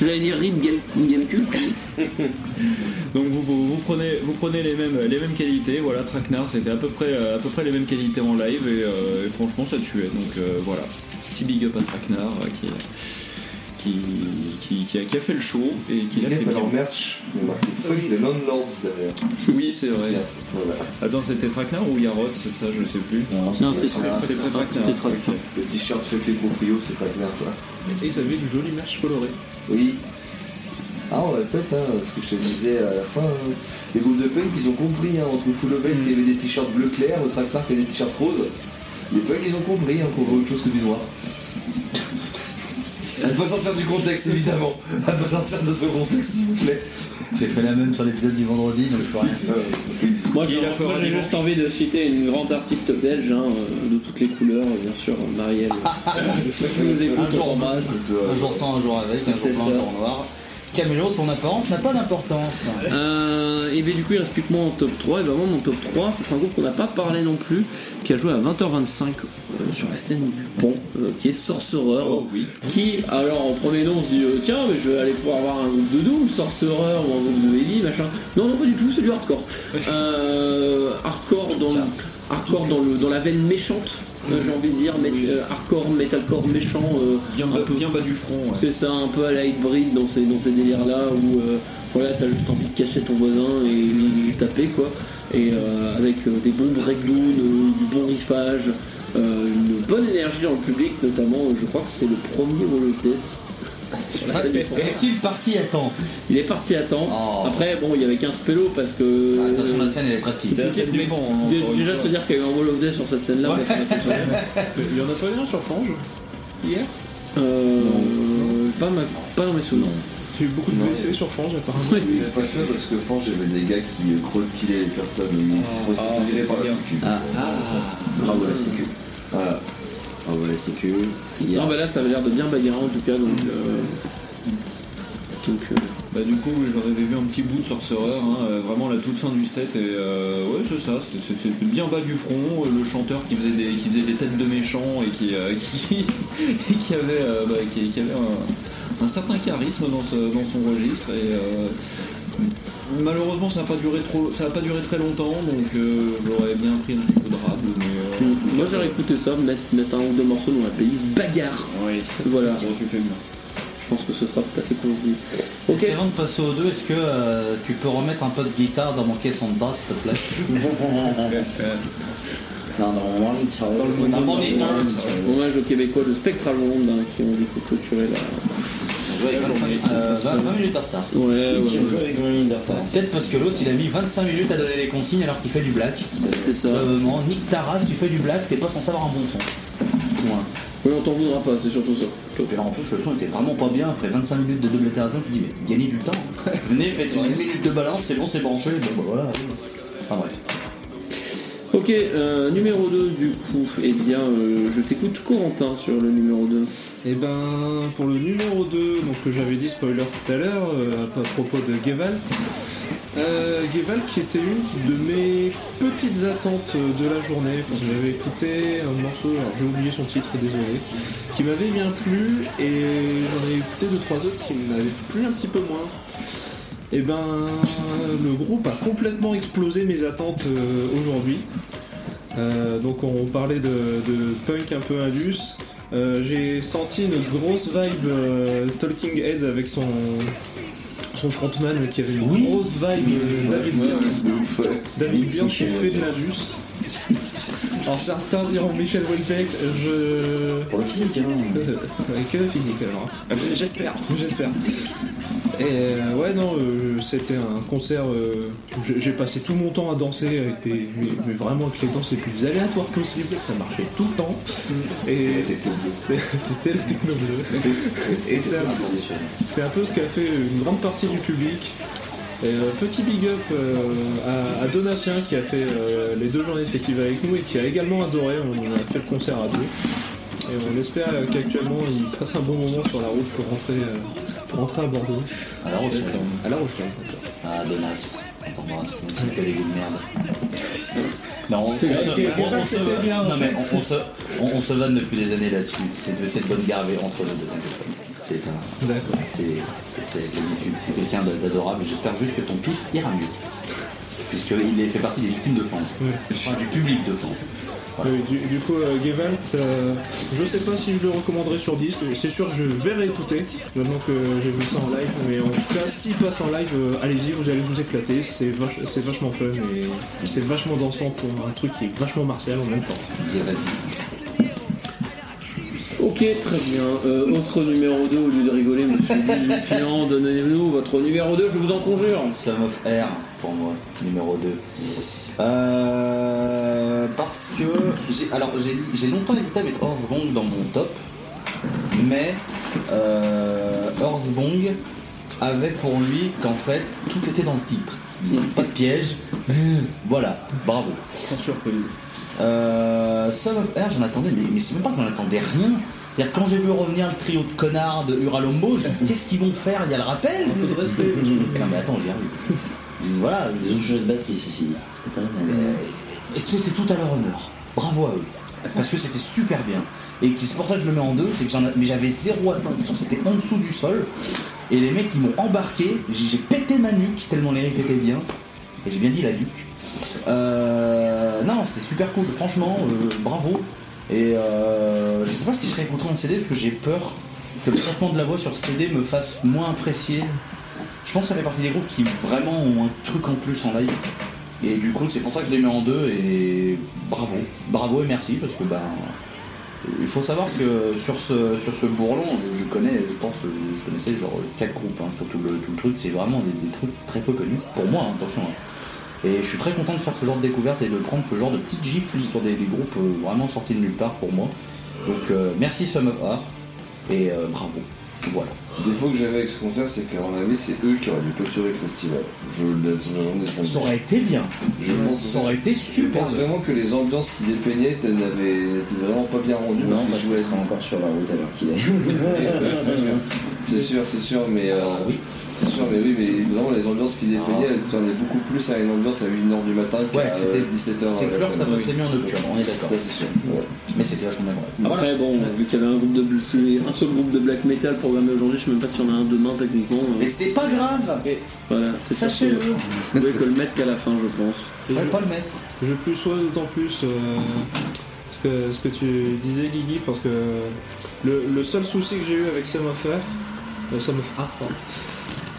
J'allais dire Read Game, Game Cult. Donc vous, vous, vous prenez, vous prenez les, mêmes, les mêmes qualités, voilà, Traquenard c'était à peu près, à peu près les mêmes qualités en live et, euh, et franchement ça tuait. Donc euh, voilà, petit big up à euh, qui, qui, qui, qui a, qui a fait le show et qui l'a fait bien. leur merch, il y a marqué Fuck the Landlords derrière. Oui c'est vrai. Voilà. Attends c'était Traquenard ou Yarod c'est ça je sais plus. Non, c'était Traquenard. Traquenard. Le t-shirt Fuck les proprios, c'est pas clair ça. Et ils avaient du joli merch coloré. Oui. Ah, on répète, hein, ce que je te disais à la fin. hein. Les groupes de punk, ils ont compris, hein, entre Full qui avait des t-shirts bleu clair, le Traquenard qui avait des t-shirts roses. Les punks, ils ont compris hein, qu'on veut autre chose que du noir. Elle peut sortir du contexte, évidemment. Elle peut sortir de ce contexte, s'il vous plaît. J'ai fait la même sur l'épisode du vendredi, donc je peux rien faire. Euh, Moi j'ai juste envie de citer une grande artiste belge hein, euh, de toutes les couleurs, bien sûr, Marielle. Tu nous écoutes, Un jour, euh, Un jour sans, un jour avec, un jour blanc, un jour noir. Caméléon, ton apparence n'a pas d'importance. Euh, et bien du coup il reste plus que moi en top 3 et vraiment mon top 3 c'est un groupe qu'on n'a pas parlé non plus qui a joué à 20h25 euh, sur la scène du pont euh, qui est Sorcerer Oh oui. qui alors en premier nom on se dit euh, tiens mais je vais aller pouvoir avoir un groupe de Doom Sorcerer ou un groupe de Heavy machin non non pas du tout c'est du hardcore hardcore dans le, hardcore dans, le, dans la veine méchante euh, j'ai envie de dire mais, euh, hardcore metalcore méchant euh, Bien, bas, peu bien bas du front. ouais. c'est ça, un peu à la dans ces, dans ces délires-là où voilà, t'as juste envie de cacher ton voisin et lui taper quoi. Et euh, avec euh, des bons breakdowns, du bon riffage, euh, une bonne énergie dans le public, notamment, euh, je crois que c'était le premier Wall of Death sur la scène du Fort. Est-il parti à temps Il est parti à temps. Oh. Après, bon, il y avait 15 pélos parce que. Ah, De toute façon, la scène elle est très petite. C'est la scène du vent. hein, Dé- encore une Déjà se dire qu'il y a eu un Wall of Death sur cette scène-là, Ouais. Il y en a pas eu un sur Fange hier Euh, pas, ma- pas dans mes souvenirs. J'ai eu beaucoup de Non. blessés sur Fange apparemment. Il n'y a pas ça parce que franchement j'avais des gars qui croquillaient les personnes, ils se faisaient ah, virer par la sécu. Ah, ah, bravo la sécu. Voilà. Bravo la sécu. Hier. Non, bah là, ça avait l'air de bien bagarrer en tout cas, donc. euh, donc euh, Bah, du coup, j'en avais vu un petit bout de Sorcerer, hein, euh, vraiment la toute fin du set, et euh, ouais, c'est ça, c'est- bien bas du front, euh, le chanteur qui faisait des, qui faisait des têtes de méchants et qui, euh, qui, qui avait, euh, bah, qui, qui avait un, un certain charisme dans, ce- dans son registre, et euh, malheureusement, ça n'a pas, duré trop- ça a pas duré très longtemps, donc euh, j'aurais bien pris un petit peu de mais. euh. Moi, j'aurais écouté ça, mettre, mettre un ou deux morceaux dans la playlist bagarre. Oui, Voilà, tu fais bien. je pense que ce sera tout à fait convenu. Ok. Est-ce qu'avant de passer aux deux, est-ce que euh, tu peux remettre un peu de guitare dans mon caisson de basse, s'il te plaît? Non, monitor. Dans le monitor. Hommage aux Québécois de Spectral World hein, qui ont du coup clôturé la. On joue avec 25 euh, 20 20 minutes de retard. Ouais, ouais, ouais. avec 20 minutes de retard. Peut-être parce que l'autre il a mis 25 minutes à donner des consignes alors qu'il fait du black. c'est ça. Euh, nique ta race, tu fais du black, t'es pas censé avoir un bon son. Voilà. Oui, on t'en voudra pas, c'est surtout ça. Et là en plus le son était vraiment pas bien après 25 minutes de double itération, tu te dis mais gagnez du temps. Venez, faites une minute de balance, c'est bon, c'est branché, bon bah voilà. Enfin bref. Ok, euh, numéro 2 du coup, eh bien, euh, je t'écoute Corentin sur le numéro 2. Et ben pour le numéro 2, donc que j'avais dit spoiler tout à l'heure, euh, à propos de Gewalt. Euh, Gewalt qui était une de mes petites attentes de la journée, parce que j'avais écouté un morceau, alors j'ai oublié son titre, désolé, qui m'avait bien plu, et j'en ai écouté deux trois autres qui m'avaient plu un petit peu moins. Et ben le groupe a complètement explosé mes attentes euh, aujourd'hui. Euh, donc on parlait de, de punk un peu indus. Euh, j'ai senti une grosse vibe Talking Heads avec son son frontman qui avait une Oui. grosse vibe David ouais, Byrne. David Byrne qui fait de l'indus. Alors certains diront Michel Houellebecq, je Pour le physique, hein. avec que la physique alors. J'espère, j'espère. Et euh, ouais non, euh, c'était un concert. euh, j'ai- J'ai passé tout mon temps à danser avec des, mais, mais vraiment avec les danses les plus aléatoires possibles. Ça marchait tout le temps. Et c'était le techno bleu. Et c'est un, c'est un peu ce qu'a fait une grande partie du public. Et, euh, petit big up euh, à, à Donatien qui a fait euh, les deux journées de festival avec nous et qui a également adoré. On a fait le concert à deux. Et on espère qu'actuellement il passe un bon moment sur la route pour rentrer, pour rentrer à Bordeaux. À la Rochelle. À La Rochelle. Ah Donas, on t'embrasse, as des goûts de merde. Non, C'est on se vanne depuis des années là-dessus. C'est de cette bonne garde entre nous deux. C'est un, D'accord. c'est, c'est, quelqu'un d'adorable. J'espère juste que ton pif ira mieux. Puisqu'il fait partie des victimes de Fange. Ouais. Enfin, du public de Fange. Oui, du, du coup, euh, Gewalt, euh, je sais pas si je le recommanderais sur disque. C'est sûr que je vais réécouter maintenant que j'ai vu ça en live. Mais en tout cas, s'il passe en live, euh, allez-y, vous allez vous éclater. C'est vach- c'est vachement fun et c'est vachement dansant pour un truc qui est vachement martial en même temps. Ok, très bien. Euh, autre numéro 2, au lieu de rigoler, monsieur Duplan, donnez-nous votre numéro 2, je vous en conjure. Sum of Air pour moi, numéro 2. Euh, parce que j'ai alors j'ai j'ai longtemps hésité à mettre Earthbong dans mon top, mais euh, Earthbong avait pour lui qu'en fait tout était dans le titre. Pas de piège. voilà, bravo. Sans surprise. Euh, Son of Air, j'en attendais, mais, mais c'est même pas que j'en attendais rien. C'est-à-dire, quand j'ai vu revenir le trio de connards de Huralombo, je me dis, qu'est-ce qu'ils vont faire? Il y a le rappel? Respect. Non, mais attends, j'ai vu. Voilà, Ils ont changé de batterie, ceci dit. C'était pas même. euh, et c'était tout à leur honneur. Bravo à eux. Parce que c'était super bien. Et c'est pour ça que je le mets en deux, c'est que j'en mais j'avais zéro attention, c'était en dessous du sol. Et les mecs, ils m'ont embarqué, j'ai j'ai pété ma nuque tellement les riffs étaient bien. Et j'ai bien dit la nuque. Euh, non, c'était super cool, franchement, euh, bravo. Et euh, je sais pas si je réécouterai en CD parce que j'ai peur que le traitement de la voix sur CD me fasse moins apprécier. Je pense que ça fait partie des groupes qui vraiment ont un truc en plus en live. Et du coup, c'est pour ça que je les mets en deux et bravo. Bravo et merci parce que ben il faut savoir que sur ce, sur ce bourlon, je connais, je pense, je connaissais genre 4 groupes hein, sur tout le, tout le truc. C'est vraiment des, trucs très peu connus. Pour moi, hein, attention. hein. Et je suis très content de faire ce genre de découverte et de prendre ce genre de petites gifles sur des, groupes euh, vraiment sortis de nulle part pour moi. Donc euh, merci Sum of Art et euh, bravo. Voilà. Le défaut que j'avais avec ce concert, c'est qu'à mon avis, c'est eux qui auraient dû clôturer le festival. Je le. Ça aurait été bien. Je pense, Ça aurait été je super. pense vraiment que les ambiances qui dépeignaient n'avaient- n'étaient vraiment pas bien rendues. Non, parce jouaient sera encore sur la route alors qu'il est. C'est sûr, c'est sûr, mais euh, oui. c'est sûr, mais oui, mais vraiment les ambiances qu'ils dépeignaient, elles tournaient beaucoup plus à une ambiance à 1h du matin qu'à Ouais, c'était 17h. C'est clair ça bossait mieux en nocturne, on est d'accord. Ça c'est sûr. ouais. Mais c'était vachement bien. Voilà. Après, bon, vu qu'il y avait un, groupe de, un seul groupe de black metal programmé aujourd'hui, je sais même pas s'il y en a un demain techniquement. euh, Mais c'est pas grave. Voilà, c'est ça. Sachez-le. Vous pouvez que le mettre qu'à la fin, je pense. Je vais pas le mettre. Je plus sois d'autant plus euh, ce, que, ce que tu disais Guigui parce que le, le seul souci que j'ai eu avec of Art, euh, pardon,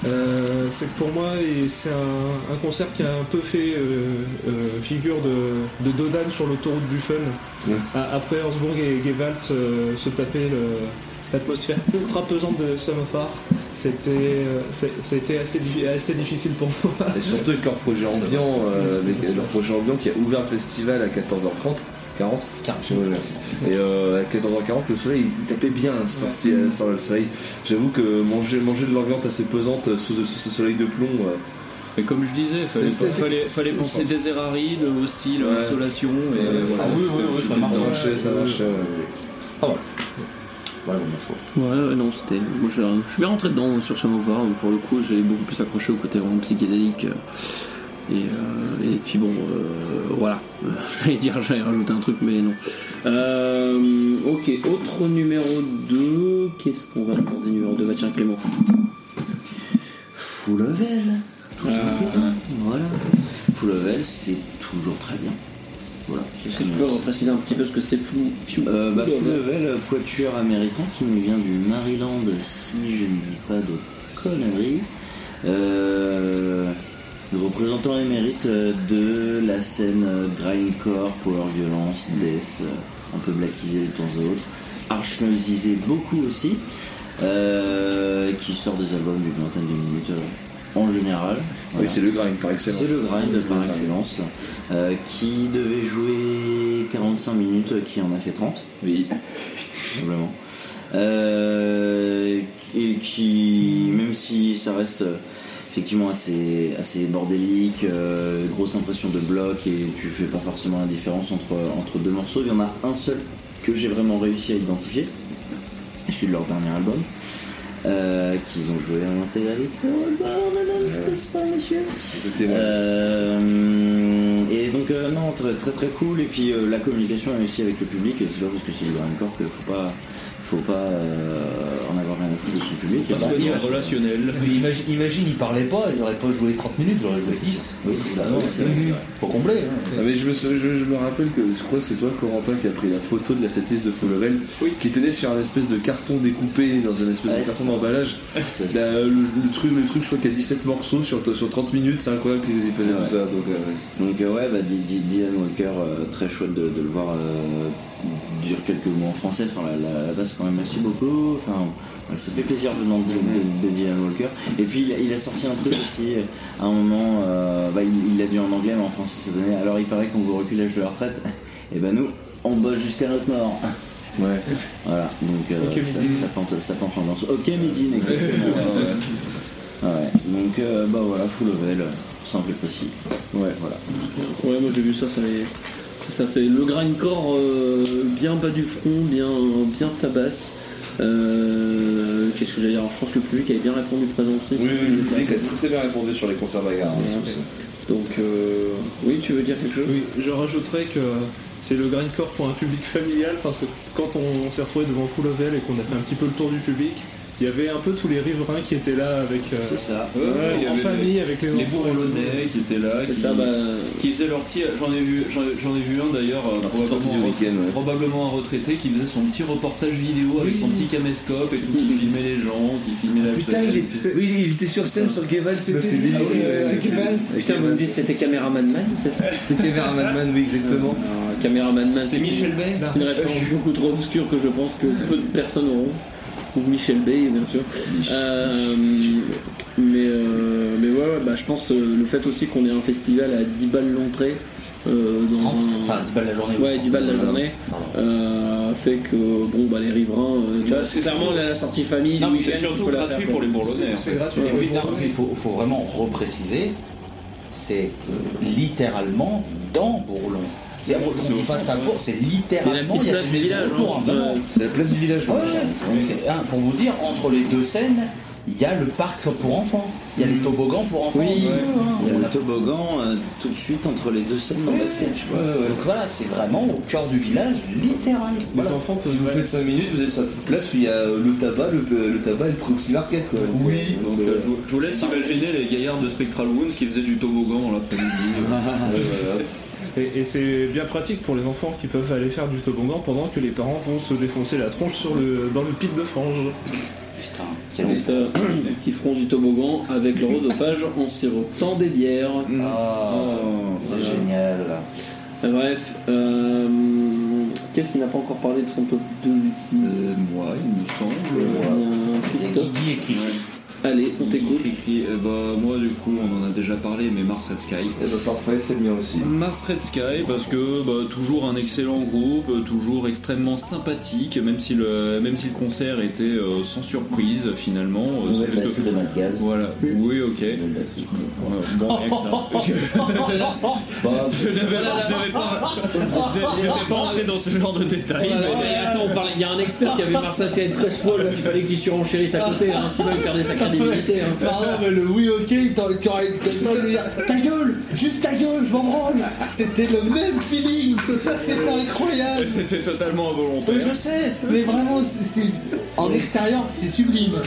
euh, c'est que pour moi et c'est un, un concert qui a un peu fait euh, euh, figure de, de Dodan sur l'autoroute du fun. Ouais. Après Herzberg et Gewalt euh, se taper le- l'atmosphère ultra pesante de Art, c'était euh, c'était assez, assez difficile pour moi. Et surtout avec leur projet ambiant, euh, avec leur projet ambiant qui a ouvert le festival à 14h30. 40 40. Ouais, merci. Et euh, à 14h40, le soleil il tapait bien hein, sans, le soleil. J'avoue que manger, manger de l'ambiance assez pesante sous, sous ce soleil de plomb, euh, Et comme je disais, fallait, fallait, fallait penser désert aride, hostile, Ouais. isolation, et Ouais, voilà. Ah oui, oui, oui, ça marche. ça marchait, ça marchait. ouais. Ah voilà. Ouais, ouais, non, c'était. Moi, je, je suis bien rentré dedans euh, sur ce War. Pour le coup, j'ai beaucoup plus accroché au côté vraiment psychédélique. euh, Et, euh, et puis bon, euh, voilà. J'allais dire, j'allais rajouter un truc, mais non. Euh, ok, autre numéro 2. Qu'est-ce qu'on va demander numéro 2 Bah tiens, Clément. Full level, tout. Voilà. Full level, c'est toujours très bien. Voilà. Est-ce ce que tu peux repréciser un petit peu ce que c'est Full Euh, bah, Full Level, quatuor américain qui nous vient du Maryland, si je ne dis pas de conneries. Euh, le représentant émérite euh, de la scène grindcore, power violence, death, euh, un peu blackisé de temps à autre, arch beaucoup aussi, euh, qui sort des albums d'une vingtaine de minutes en général. Oui, c'est le grind par excellence. C'est le grind par excellence, euh, qui devait jouer 45 minutes, euh, qui en a fait 30, Oui. probablement. Euh, et qui, même si ça reste effectivement assez, assez bordélique, euh, grosse impression de bloc, et tu fais pas forcément la différence entre, entre deux morceaux, il y en a un seul que j'ai vraiment réussi à identifier, celui de leur dernier album. Euh, qu'ils ont joué en intégralité. N'est-ce pas, monsieur euh, et donc euh, non très très très cool et puis euh, la communication aussi avec le public c'est pas parce que c'est du grindcore qu'il faut pas faut pas euh, en avoir rien à foutre de son public. Et bah, bah, relationnel. Mais imagine, imagine, il parlait pas, il aurait pas joué 30 minutes, j'aurais joué 10. Oui, c'est ça, c'est. Faut combler. Hein. Ah, mais je me, sou- je, je me rappelle que je crois que c'est toi Corentin qui a pris la photo de la setlist de Full Level qui tenait sur un espèce de carton découpé dans un espèce de carton d'emballage. Là, le, le truc, le truc, je crois qu'il y a 17 morceaux sur, sur 30 minutes, c'est incroyable qu'ils aient fait Ouais. tout ça. Donc, euh, Donc euh, ouais, bah, Dylan Walker, euh, très chouette de, de le voir euh, dire quelques mots en français. Enfin, la, base quand même merci beaucoup. Enfin, ouais, ça fait plaisir venant de, de- de Dylan Walker. Et puis il a, il a sorti un truc aussi euh, à un moment. euh, bah, il l'a dit en anglais, mais en français ça donnait. Alors il paraît qu'on vous recule l'âge de la retraite. Et ben nous, on bosse jusqu'à notre mort. ouais. Voilà, donc euh, ça, ça plante, ça plante l'ambiance. Ok, Midine, exactement. ouais, ouais. Donc euh, bah voilà, full level, simple et précis. Ouais. Voilà. Ouais, moi j'ai vu ça, ça est- c'est ça, c'est le grindcore euh, bien bas du front, bien, bien tabasse. Euh, Qu'est-ce que j'allais dire? Je pense que le public avait bien répondu présent aussi. Oui, oui, le public a très très bien répondu sur les concerts bagarres. hein, Ouais. Donc, euh, oui, tu veux dire quelque chose? Oui, je rajouterais que c'est le grindcore pour un public familial parce que quand on s'est retrouvé devant Full Level et qu'on a fait un petit peu le tour du public, il y avait un peu tous les riverains qui étaient là avec euh, C'est ça. Ouais, y en famille avec les, les. Bourlonnais qui étaient là, qui, Ça, bah, qui faisaient leur petit. J'en ai vu, j'en ai vu un d'ailleurs, euh, sortie du probablement, week-end, ouais. probablement un retraité qui faisait son petit reportage vidéo avec son petit caméscope et tout, qui filmait les gens, qui filmait la Putain, il, est- oui, il était sur scène sur Geval, c'était lui, euh, Geval. Putain, vous me dites c'était Caméraman Man, c'est ça C'était vers Man, oui, exactement. Alors, Caméraman Man. C'était Michel Bay Une référence beaucoup trop obscure que je pense que peu de personnes auront. Ou Michel Bay, bien sûr. Euh, mais, euh, mais ouais, ouais, bah, je pense euh, le fait aussi qu'on ait un festival à 10 balles l'entrée. euh, dans 30, un- enfin 10 balles la journée. Ouais, 10 balles la journée. Euh, fait que bon bah les riverains euh, vois, c'est clairement la, la sortie famille Non, c'est surtout gratuit faire, pour les Bourlonnais. en C'est gratuit. Mais oui, non, il faut, faut vraiment repréciser, c'est littéralement dans Bourlon. C'est- On ne dit pas ça pour, c'est littéralement, petite il y a place des du maisons village, autour, vraiment. Ouais. C'est la place du village. Ouais, ouais. C'est- hein, pour vous dire, entre les deux scènes, il y a le parc pour enfants. Il y a les toboggans pour enfants. Oui. Ouais, Il y a le toboggan euh, tout de suite entre les deux scènes dans backstage. Donc voilà, c'est vraiment au cœur du village, littéral. Les Voilà. enfants Si vous faites 5 minutes, vous êtes sur la petite place où il y a euh, le tabac, le, le tabac et le proxy quoi. Oui. Donc euh, je, vous- je vous laisse imaginer les gaillards de Spectral Wounds qui faisaient du toboggan l'après-midi. Et, et c'est bien pratique pour les enfants qui peuvent aller faire du toboggan pendant que les parents vont se défoncer la tronche sur le, dans le pit de fange. Putain, quel Et ça, qui feront du toboggan avec leur oesophage en sirotant des bières. Ah, c'est voilà. génial. Euh, Bref, euh, qu'est-ce qui n'a pas encore parlé de son top 2 ici? Euh, moi, il me semble. Euh, Christophe. Allez, on t'écoute. Euh, bah, moi, du coup, on en a déjà parlé, mais Mars Red Sky. Eh ben, parfait, c'est le mien aussi. Mars Red Sky parce que bah, toujours un excellent groupe, euh, toujours extrêmement sympathique, même si le, même si le concert était euh, sans surprise finalement. euh, batterie de Malgaz. Voilà, oui ok. Nouvelle batterie. Ouais, Bon, rien que ça. Bah, Je n'avais pas, entré dans ce genre de détails. Mais- attends, on parlait- il y a un expert qui avait Marseille à 13 fois, il fallait qu'il surenchérisse à côté, hein, sinon il perdait sa Hein. Pardon, mais le oui, ok, le temps de dire ta gueule, juste ta gueule, je m'en branle. C'était le même feeling, c'était incroyable. C'était totalement Mais involontaire. je sais, mais vraiment, en extérieur, c'était sublime.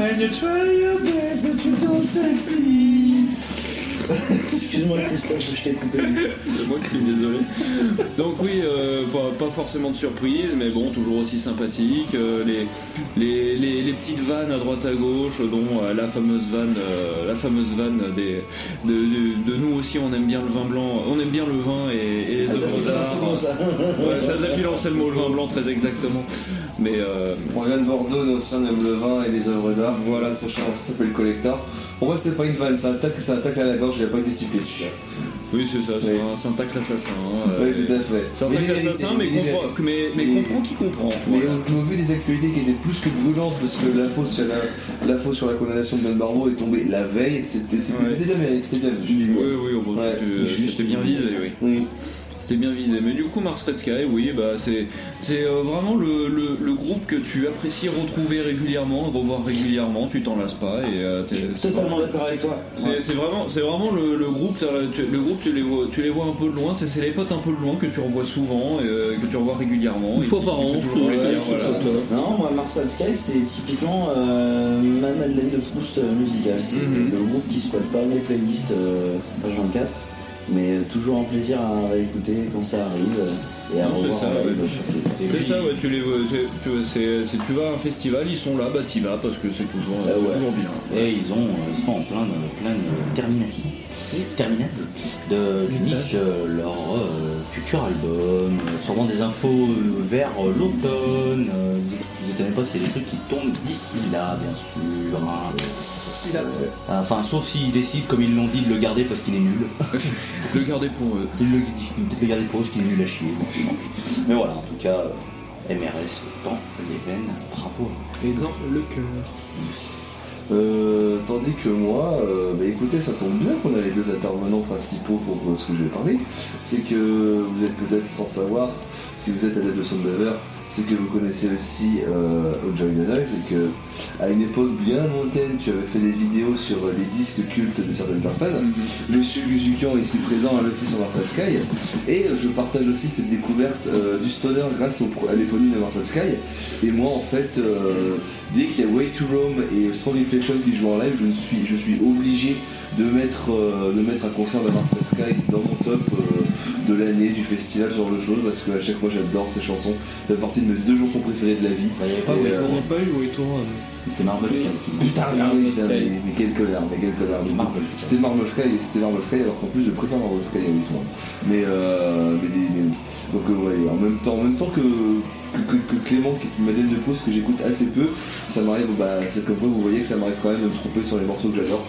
And you try your best, but you don't succeed. Excuse-moi Christophe, je t'ai coupé. C'est moi qui suis désolé. Donc oui, euh, pas, pas forcément de surprise, mais bon, toujours aussi sympathique. Euh, les, les, les, les petites vannes à droite à gauche, dont euh, la fameuse vanne, euh, la fameuse vanne des, de, de- de nous aussi, on aime bien le vin blanc, on aime bien le vin et, et les Ah, œuvres c'est d'art. ça. Ouais, ça c'est le mot, le vin blanc, très exactement. Mais euh, on vient de Bordeaux, nous aussi on aime le vin et les œuvres d'art. Voilà, ça, ça s'appelle Collector. Pour moi, c'est pas une vanne, ça attaque, ça attaque à la gorge, il a pas été ciblé celui-là. oui, c'est ça, c'est Oui. un, un tacle assassin. hein, euh, Oui, tout à fait. C'est un Mais tacle assassin, mais, les- comprend, mais, mais comprend qui comprend. Mais Voilà. on, on a vu des actualités qui étaient plus que brûlantes parce que l'info sur la, l'info sur la condamnation de Ben Barbeau est tombée la veille. C'était, c'était, Ouais. c'était bien mérité, c'était bien vu. Oui, oui, bon, Ouais, c'était- bien visé, oui. Oui. C'était bien visé. Mais du coup, Mars Red Sky, oui, bah, c'est, c'est euh, vraiment le, le- le groupe que tu apprécies retrouver régulièrement, revoir régulièrement, tu t'en lasses pas. Et, euh, t'es- c'est Totalement d'accord avec toi. C'est, c'est vraiment, c'est vraiment le, le groupe, tu, le groupe tu, les vois, tu les vois un peu de loin, c'est, c'est les potes un peu de loin que tu revois souvent, et, euh, que tu revois régulièrement. Une fois par an, fait toujours ouais, plaisir, c'est voilà. ça, toi. Non, moi, Marcel Sky, c'est typiquement euh, ma Madeleine de Proust musicale. C'est Mhm. le groupe qui squatte pas mes playlists euh, page 24, mais toujours un plaisir à réécouter quand ça arrive euh, et à Non, revoir ça, ouais. C'est ça, ouais, tu les vois, tu, c'est, c'est- tu vas à un festival, ils sont là, bah t'y vas parce que c'est toujours, Bah c'est ouais. toujours bien. Et ils, ont, ils sont en pleine, pleine termination, terminale de, du mix de leur euh, futur album, euh, sûrement des infos euh, vers euh, l'automne. euh, étonnez pas, c'est des trucs qui tombent d'ici là, bien sûr. hein. Euh, Enfin, sauf s'ils décident, comme ils l'ont dit, de le garder parce qu'il est nul. Le garder pour eux. Ils le- peut-être le garder pour eux parce qu'il est nul à chier. bon. Mais voilà, en tout cas, euh, MRS dans les veines, bravo. Et dans le cœur. Euh, tandis que moi, euh, bah écoutez, ça tombe bien qu'on a les deux intervenants principaux pour ce que je vais parler. C'est que vous êtes peut-être sans savoir, si vous êtes adepte de Soundbaver, c'est que vous connaissez aussi euh, Joy the Noise, et que à une époque bien lointaine, tu avais fait des vidéos sur les disques cultes de certaines personnes. Monsieur Guzukian, ici présent, a le fait sur Marcel Sky. Et euh, je partage aussi cette découverte euh, du stoner grâce au à l'éponyme de Marcel Sky. Et moi, en fait, euh, dès qu'il y a Way to Rome et Strong Inflection qui jouent en live, je, suis, je suis obligé de mettre, euh, de mettre un concert de Marcel Sky dans mon top de l'année, du festival, ce genre de choses, parce qu'à chaque fois, j'adore ces chansons. Ça fait partie de mes deux chansons préférées de la vie. Bah, il y avait pas Et, Way euh, pas eu. C'était Marble Sky Putain, mais, putain, quel connard, mais quel. Marvel. C'était Marvel Sky, c'était Marvel Sky, alors qu'en plus je préfère Marvel Sky avec moi. Mais, euh, mais. Donc euh, ouais, en même temps, en même temps que, que, Clément qui est une Madeleine de Proust que j'écoute assez peu, ça m'arrive, bah, c'est comme quoi vous voyez que ça m'arrive quand même de me tromper sur les morceaux que j'adore.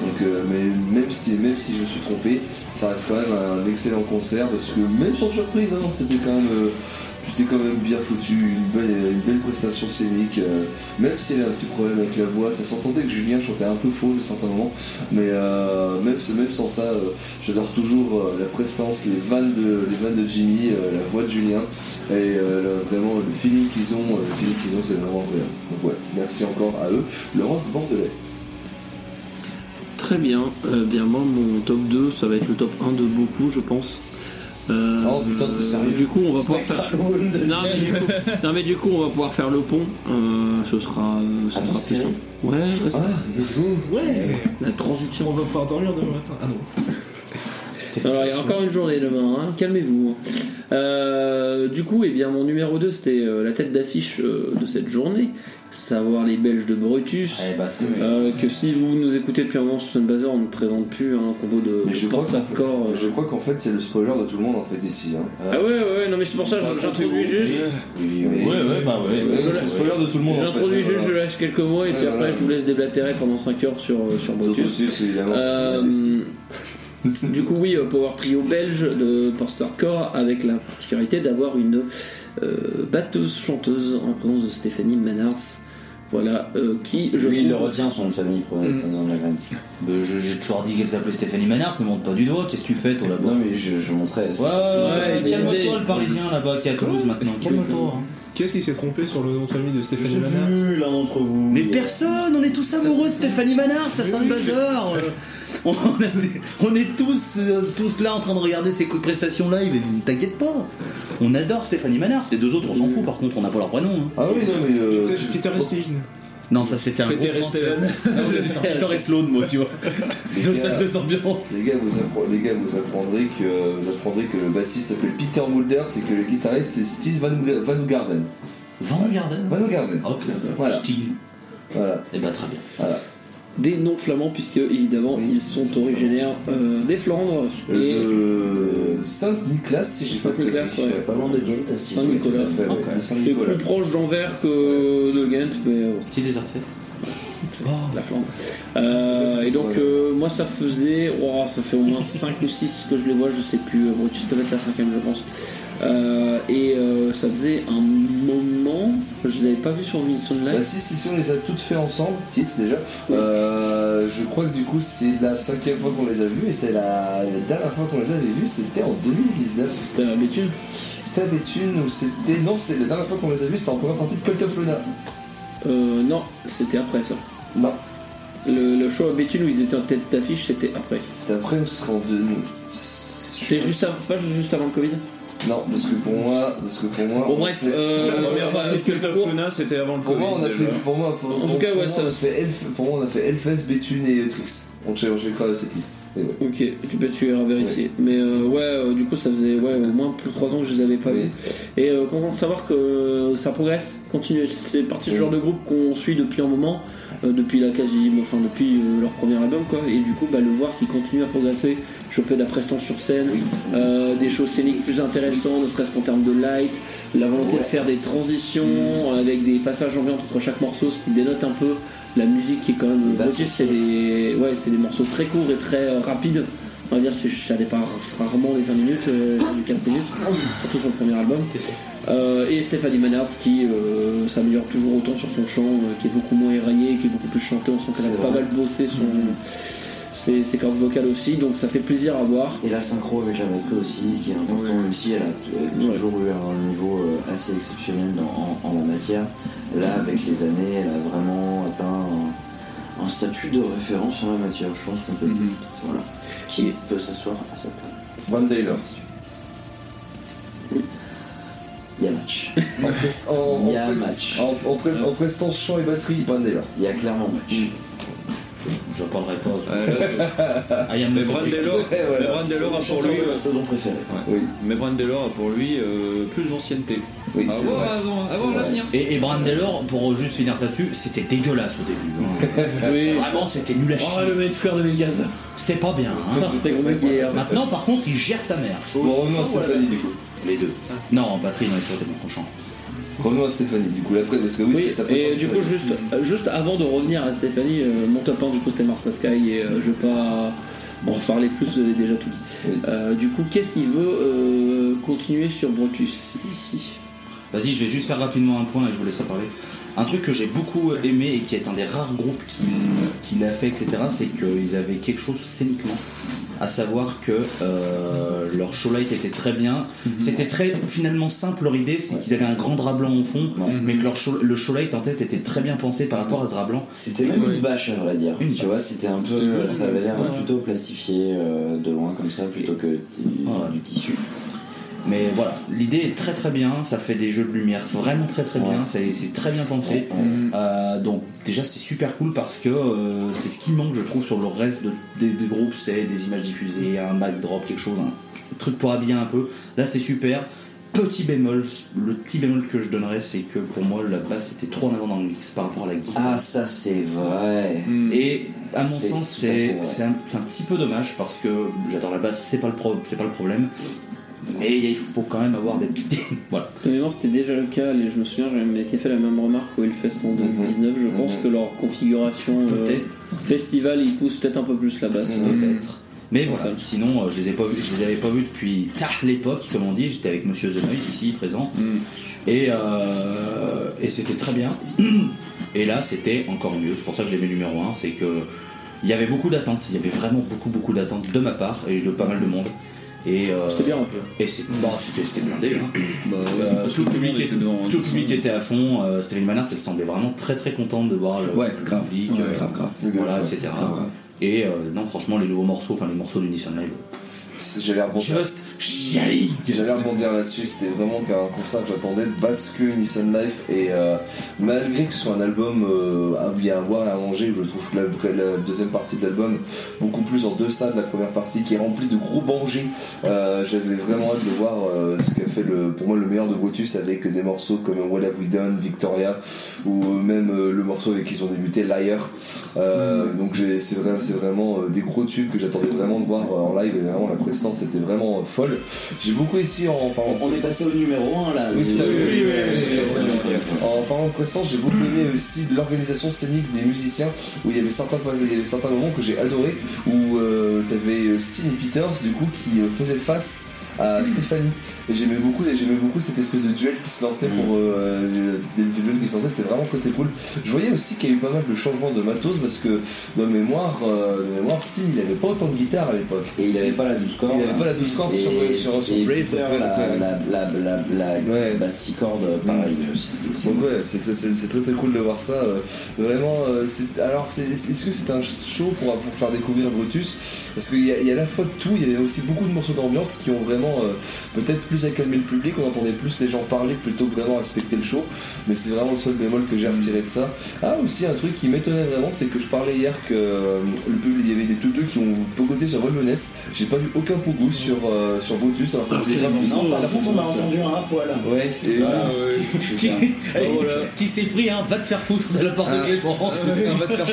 Donc euh, mais même si même si je me suis trompé, ça reste quand même un excellent concert parce que même sans surprise, hein, c'était quand même euh, c'était quand même bien foutu, une belle, une belle prestation scénique, euh, même s'il y avait un petit problème avec la voix, ça s'entendait que Julien chantait un peu faux à certains moments, mais euh, même, sans ça, euh, j'adore toujours la prestance, les vannes de, les vannes de Jimmy, la voix de Julien, et vraiment le feeling qu'ils ont, le feeling qu'ils ont, c'est vraiment incroyable. Donc ouais, merci encore à eux. Laurent Bordelais. Très bien. Bien, moi, mon top 2, ça va être le top 1 de beaucoup, je pense. Euh, Oh, putain, t'es sérieux Du coup, on va pouvoir faire. Non mais, du coup, non, mais du coup, on va pouvoir faire le pont. Euh, ce sera, euh, ce Ah, sera simple. Ouais, ouais, Ah, let's go Ouais la transition. On va pouvoir dormir demain matin. Ah non. Alors, il y a encore une journée demain, hein, calmez-vous. Euh, du coup, eh bien, mon numéro 2, c'était euh, la tête d'affiche euh, de cette journée, savoir les Belges de Brutus. Allez, basta. Euh, que si vous nous écoutez depuis un moment sur Sunbazer, on ne présente plus un combo de, Mais je crois, qu'en post-hardcore, fait, euh. je crois qu'en fait c'est le spoiler de tout le monde en fait ici. Hein. Ah ouais, ouais, ouais, non mais c'est pour ça que j'introduis juste. Oui, oui. Ouais, ouais, bah ouais. Ouais, c'est le spoiler de tout le monde en fait. J'introduis juste, voilà. je lâche quelques mots et puis Ouais, après voilà. je vous laisse déblatérer pendant 5 heures sur, euh, sur Brutus. Brutus, évidemment. Euh, du coup, oui, euh, Power Trio belge de post-hardcore avec la particularité d'avoir une euh, batteuse-chanteuse en présence de Stéphanie Manards. Voilà, euh, qui je Lui, il le retient, son nom de famille, pour Mm. la graine. Je- J'ai toujours dit qu'elle s'appelait Stéphanie Manard, me montre pas du doigt, qu'est-ce que tu fais, toi, là-bas? Non, mais je, je montrais. Ouais, ouais, ouais, mais calme-toi, le parisien, là-bas, qui est à Toulouse, maintenant. Calme-toi. hein. Qu'est-ce qui s'est trompé sur le nom de famille de Je Stéphanie Manard plus, l'un d'entre vous. Mais personne, on est tous amoureux de Stéphanie Manard, ça sent le bazar. On, est tous, euh, tous là en train de regarder ses coups de prestation live, et t'inquiète pas. On adore Stéphanie Manard, les deux autres, on s'en fout, par contre, on n'a pas leur prénom. hein. Ah oui, non mais. euh, Peter- Peter. Non, ça c'était un Peter gros français. Peter et Sloan, moi, tu vois. Deux gars, salles, deux ambiances. Les gars, vous appre- les gars, vous apprendrez que vous apprendrez que le bassiste s'appelle Peter Mulders et que le guitariste c'est Steve Van, Van Garden. Van Garden. Van Garden. Hop, Voilà. Steve. Voilà. Eh ben, très bien. voilà. Des noms flamands, puisque évidemment ils sont originaires euh, des Flandres et Euh, de Saint-Nicolas, si j'ai pas de Saint-Nicolas, ouais. Pas loin de Ghent, tout à fait, ouais, c'est plus proche d'Anvers que de Ghent, mais Petit Desert Fest. la Flandre. Euh, et donc, euh, moi, ça faisait, oh, ça fait au moins 5 ou 6 que je les vois, je sais plus. Brutus devait être la cinquième, je pense. Euh, et euh, ça faisait un moment que je les avais pas vus sur sur une Bah live. si, si, si, on les a toutes fait ensemble, titre déjà. Euh, je crois que du coup c'est la cinquième fois qu'on les a vus et c'est la, la dernière fois qu'on les avait vus, c'était en 2019. C'était à Béthune. C'était à Béthune ou c'était... Non, c'est la dernière fois qu'on les a vus, c'était en première partie de Cult of Luna. Euh, non, c'était après ça. Non, Le, le show à Béthune où ils étaient en tête d'affiche, c'était après. c'était après ou ce serait en 2000 C'était juste avant, c'est pas juste avant le Covid? Non, parce que pour moi, parce que pour moi... Bon, on bref, euh, La première partie de c'était avant le Pour moi, on a fait, pour moi, pour, En pour- tout cas, pour ouais, moi, ça- on a fait Elf, pour moi, on a fait Hellfest, Béthune et Trix. On checkera cette liste. Et ouais. Ok, et puis bah, tu iras vérifier. Mais euh, ouais, euh, du coup, ça faisait ouais, au moins plus de 3 ans que je les avais pas Oui. vus. Et euh, content de savoir que ça progresse, continue. C'est parti du genre de groupe qu'on suit depuis un moment, euh, depuis la quasi, enfin depuis euh, leur premier album quoi. Et du coup, bah, le voir qui continue à progresser, choper de la prestance sur scène, euh, des choses scéniques plus intéressantes, ne serait-ce qu'en termes de light, la volonté de faire des transitions avec des passages ambiants entre chaque morceau, ce qui dénote un peu la musique qui est quand même. Bah, c'est des, ouais, c'est des morceaux très courts et très rapides. On va dire que ça dépasse rarement les 20 minutes, les 4 minutes, surtout sur le premier album. Euh, et Stéphanie Manhart qui euh, s'améliore toujours autant sur son chant, euh, qui est beaucoup moins éraillé, qui est beaucoup plus chanté. On sent qu'elle a pas mal bossé son, ses, ses cordes vocales aussi, donc ça fait plaisir à voir. Et la synchro avec la batterie aussi, qui est important aussi, elle a t- Ouais. toujours eu un niveau assez exceptionnel dans- en, en la matière. Là, avec les années, elle a vraiment atteint un, un statut de référence en la matière, je pense qu'on peut. Voilà. Qui peut s'asseoir à sa place. Van Taylor. Match. En, prest- en- Il y a en match. en- en pres- en prestance chant et batterie, Van Taylor. Il y a clairement match. Je parlerai pas. Euh, Ah, il y a mais Brandelor, Ouais, voilà. Brandelor a pour lui, de euh, Mastodon préféré. Oui, mais Brandelor a pour lui euh, plus d'ancienneté. oui, Ah, vrai. l'avenir. Et, et Brandelor, pour juste finir là-dessus, c'était dégueulasse au début. hein. Oui. Vraiment, c'était nul à Oh, chier. le Maid Fleur 2015. C'était pas bien. hein. C'était compliqué. hein. Maintenant, par contre, il gère sa mère. Bon, revenons à Stéphanie du coup. Les deux. Non, batterie, non, c'était bon, chant. Revenons à Stéphanie du coup, après, parce que oui, Oui, ça peut et du coup, durer. juste, juste avant de revenir à Stéphanie, euh, mon top 1 du coup c'était Mars Sky et euh, je vais pas en parler plus, je l'ai déjà tout dit. Oui. Euh, du coup, qu'est-ce qu'il veut euh, continuer sur Brutus? Ici Vas-y, je vais juste faire rapidement un point et je vous laisserai parler. Un truc que j'ai beaucoup aimé et qui est un des rares groupes qui, qui l'a fait, etc., c'est qu'ils avaient quelque chose scéniquement. À savoir que euh, leur showlight était très bien. C'était très finalement simple leur idée, c'est qu'ils avaient un grand drap blanc au fond, mais que leur show- le showlight en tête était très bien pensé par rapport à ce drap blanc. C'était même Oui. une bâche à vrai dire. Une tu vois, c'était un peu. Ça avait l'air Ouais. plutôt plastifié euh, de loin comme ça plutôt que du, Ouais. du tissu. Mais voilà, l'idée est très très bien, ça fait des jeux de lumière vraiment très très bien, c'est très bien pensé. Euh, donc déjà c'est super cool parce que euh, c'est ce qui manque je trouve sur le reste de- des, des groupes, c'est des images diffusées, un backdrop, quelque chose, un truc pour habiller un peu. Là c'est super. Petit bémol, le petit bémol que je donnerais c'est que pour moi la basse était trop en avant dans le mix par rapport à la guitare. Ah, ça c'est vrai. Mm. Et à mon sens, c'est un, un petit peu dommage parce que j'adore la basse, c'est pas le pro- c'est pas le problème. Mais il faut quand même avoir des voilà. C'était déjà le cas, et je me souviens, j'avais été fait la même remarque au Hellfest en 2019. Je pense Mhm. que leur configuration euh, festival, ils poussent peut-être un peu plus la basse. Mhm. Peut-être. Mais voilà, sinon euh, je les ai pas vus, je les avais pas vus depuis tard l'époque, comme on dit. J'étais avec Monsieur The Noise ici présent, et euh, et c'était très bien. Et là, c'était encore mieux. C'est pour ça que je l'ai mis numéro 1 c'est que il y avait beaucoup d'attentes. Il y avait vraiment beaucoup beaucoup d'attentes de ma part et de pas mal de monde. Et euh, C'était bien rempli. Et c'est bon, c'était c'était blindé. Hein. Bah, Euh, tout le public, monde était, était tout le à fond. Euh, Stéphanie Manhart, elle semblait vraiment très très contente de voir le, Ouais, le grave. public, Ouais, euh, grave, grave. voilà, etc. grave. Et euh, non, franchement, les nouveaux morceaux, enfin les morceaux du Nissan Live, rebondir. just chiali. J'allais rebondir là-dessus, c'était vraiment qu'un concert que j'attendais parce que Nissan Life et euh, malgré que ce soit un album euh, où il y a à boire et à manger, je trouve que la, la deuxième partie de l'album beaucoup plus en deçà de la première partie qui est remplie de gros bangers, euh, j'avais vraiment hâte de voir euh, ce qu'a fait le, pour moi le meilleur de Brutus avec des morceaux comme What Have We Done, Victoria ou même le morceau avec qui ils ont débuté Liar. Euh, Donc c'est vrai, c'est vraiment des gros tubes que j'attendais vraiment de voir en live et vraiment la prestance était vraiment folle. J'ai beaucoup essayé en parlant On est passé au numéro 1 là. oui, tout à fait. Euh, euh, euh, En parlant de prestance, j'ai beaucoup aimé aussi l'organisation scénique des musiciens, où il y avait certains, il y avait certains moments que j'ai adoré, où tu avais Steen et Peters, du coup, qui euh, faisaient face à Stéphanie. Et j'aimais beaucoup, et j'aimais beaucoup cette espèce de duel qui se lançait pour euh, des petits duels qui se lançaient, c'était vraiment très très cool. Je voyais aussi qu'il y a eu pas mal de changements de matos parce que de mémoire, euh, de mémoire, Steen il avait pas autant de guitare à l'époque. Et il avait pas la 12 cordes. Il avait pas la 12 cordes Et- sur, sur, sur et Brave. Peter, la, la, la, la, la, Ouais. basse six cordes, pareil. c'est- c'est- Donc ouais, c'est très, très très cool de voir ça. euh, vraiment, euh, c'est, alors c'est, est-ce que c'est un show pour, pour faire découvrir Brutus? Parce qu'il y, y a à la fois de tout, il y avait aussi beaucoup de morceaux d'ambiance qui ont vraiment euh, peut-être plus à calmer le public, on entendait plus les gens parler plutôt que vraiment respecter le show. Mais c'est vraiment le seul bémol que j'ai retiré de ça. Ah aussi un truc qui m'étonnait vraiment, c'est que je parlais hier que euh, le public, il y avait des touteux qui ont pogoté sur Volvenest. J'ai pas vu aucun pogo sur, euh, sur Brutus alors grave vu. Non, par contre, on a entendu un poil. Ouais, c'est... Ah, qui, s'est pris un va te faire foutre de la part de Ah. Clémence. On va te faire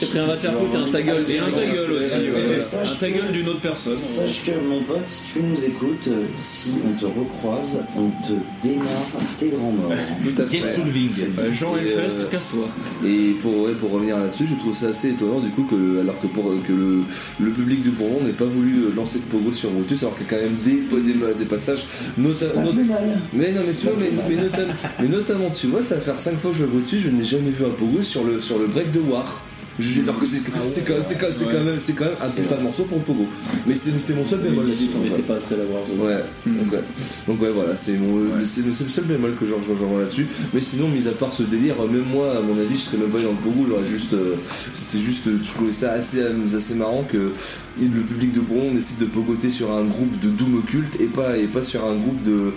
T'as pris un va te faire foutre et un ta gueule. Et un ta gueule aussi, un ta gueule d'une autre personne. Sache que mon pote, si tu nous écoutes, euh, si on te recroise, on te démarre tes grands morts. Tout à fait. Euh, Jean Et, euh, casse-toi. Et pour, ouais, pour revenir là-dessus, je trouve ça assez étonnant du coup que alors que, pour, que le, le public du Bourlon n'ait pas voulu lancer de pogo sur Brutus alors qu'il y a quand même des, des, des passages not- mais non mais tu vois mais, mais, notam- mais notamment tu vois ça va faire 5 fois que je vois Brutus je n'ai jamais vu un pogo sur le, sur le break de War Alors que c'est quand, même, c'est quand même un putain de morceau pour le pogo. Mais c'est mon seul bémol là-dessus. On pas seul à voir. Ouais, donc ouais, voilà, c'est le seul bémol que j'en là-dessus. Mais sinon, mis à part ce délire, même moi, à mon avis, je serais même pas dans le Pogo, j'aurais juste, euh, c'était juste, euh, je trouvais ça assez, euh, assez marrant que le public de Bourron décide de pogoter sur un groupe de doom occulte et pas, et pas sur un groupe de,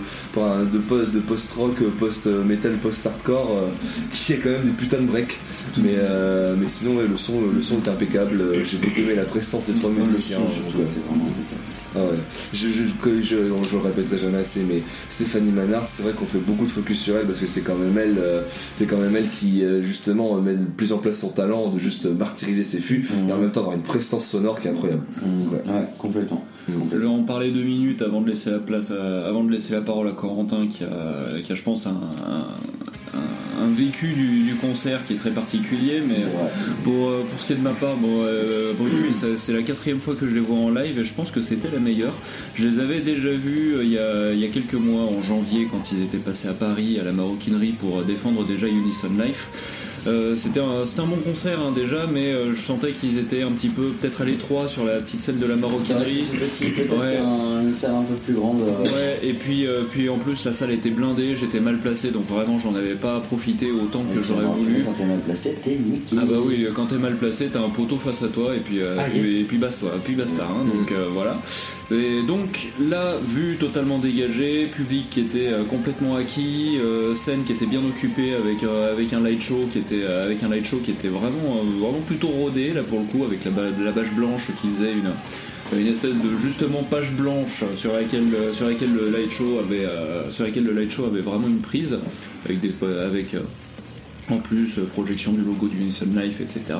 de post, de post-rock, post-metal, post-hardcore, euh, qui a quand même des putains de breaks. Mais, euh, mais sinon, ouais, le son, le son est impeccable. Euh, J'ai beaucoup aimé la prestance des trois Le musiciens. son, donc, surtout, ouais. était vraiment impeccable. Ah ouais. Je, je, je, je, je le répéterai jamais assez, mais Stéphanie Manard, c'est vrai qu'on fait beaucoup de focus sur elle parce que c'est quand même elle, euh, c'est quand même elle qui euh, justement met plus en place son talent de juste martyriser ses fûts Mhm. et en même temps avoir une prestance sonore qui est incroyable. Mm, Ouais. Ouais, complètement. Je vais en parler deux minutes avant de laisser la place, à- avant de laisser la parole à Corentin qui a, qui a je pense, un, un- un- un vécu du, du concert qui est très particulier. Mais pour, euh, pour ce qui est de ma part, bon, euh, Brutus, c'est- la quatrième fois que je les vois en live et je pense que c'était la meilleure. Je les avais déjà vus euh, il y, a, il y a quelques mois, en janvier, quand ils étaient passés à Paris, à la maroquinerie, pour défendre déjà Unison Life. Euh, c'était un, un bon concert hein, déjà, mais euh, je sentais qu'ils étaient un petit peu peut-être à l'étroit sur la petite scène de la maroquinerie. peut-être Ouais. une salle un peu plus grande. euh, Ouais, et puis, puis en plus la salle était blindée, j'étais mal placé, donc vraiment j'en avais pas profité autant que j'aurais voulu. Quand t'es mal placé, t'es niqué. Ah bah oui, quand t'es mal placé, t'as un poteau face à toi et puis, Ah, yes. et puis basta, puis basta. hein, donc voilà. Et donc là, vue totalement dégagée, public qui était euh, complètement acquis, euh, scène qui était bien occupée avec euh, avec un light show qui était avec un light show qui était vraiment vraiment plutôt rodé là pour le coup avec la, la bâche blanche qui faisait une une espèce de justement page blanche sur laquelle sur laquelle le light show avait sur laquelle le light show avait vraiment une prise avec des avec en plus euh, projection du logo du Unison Life etc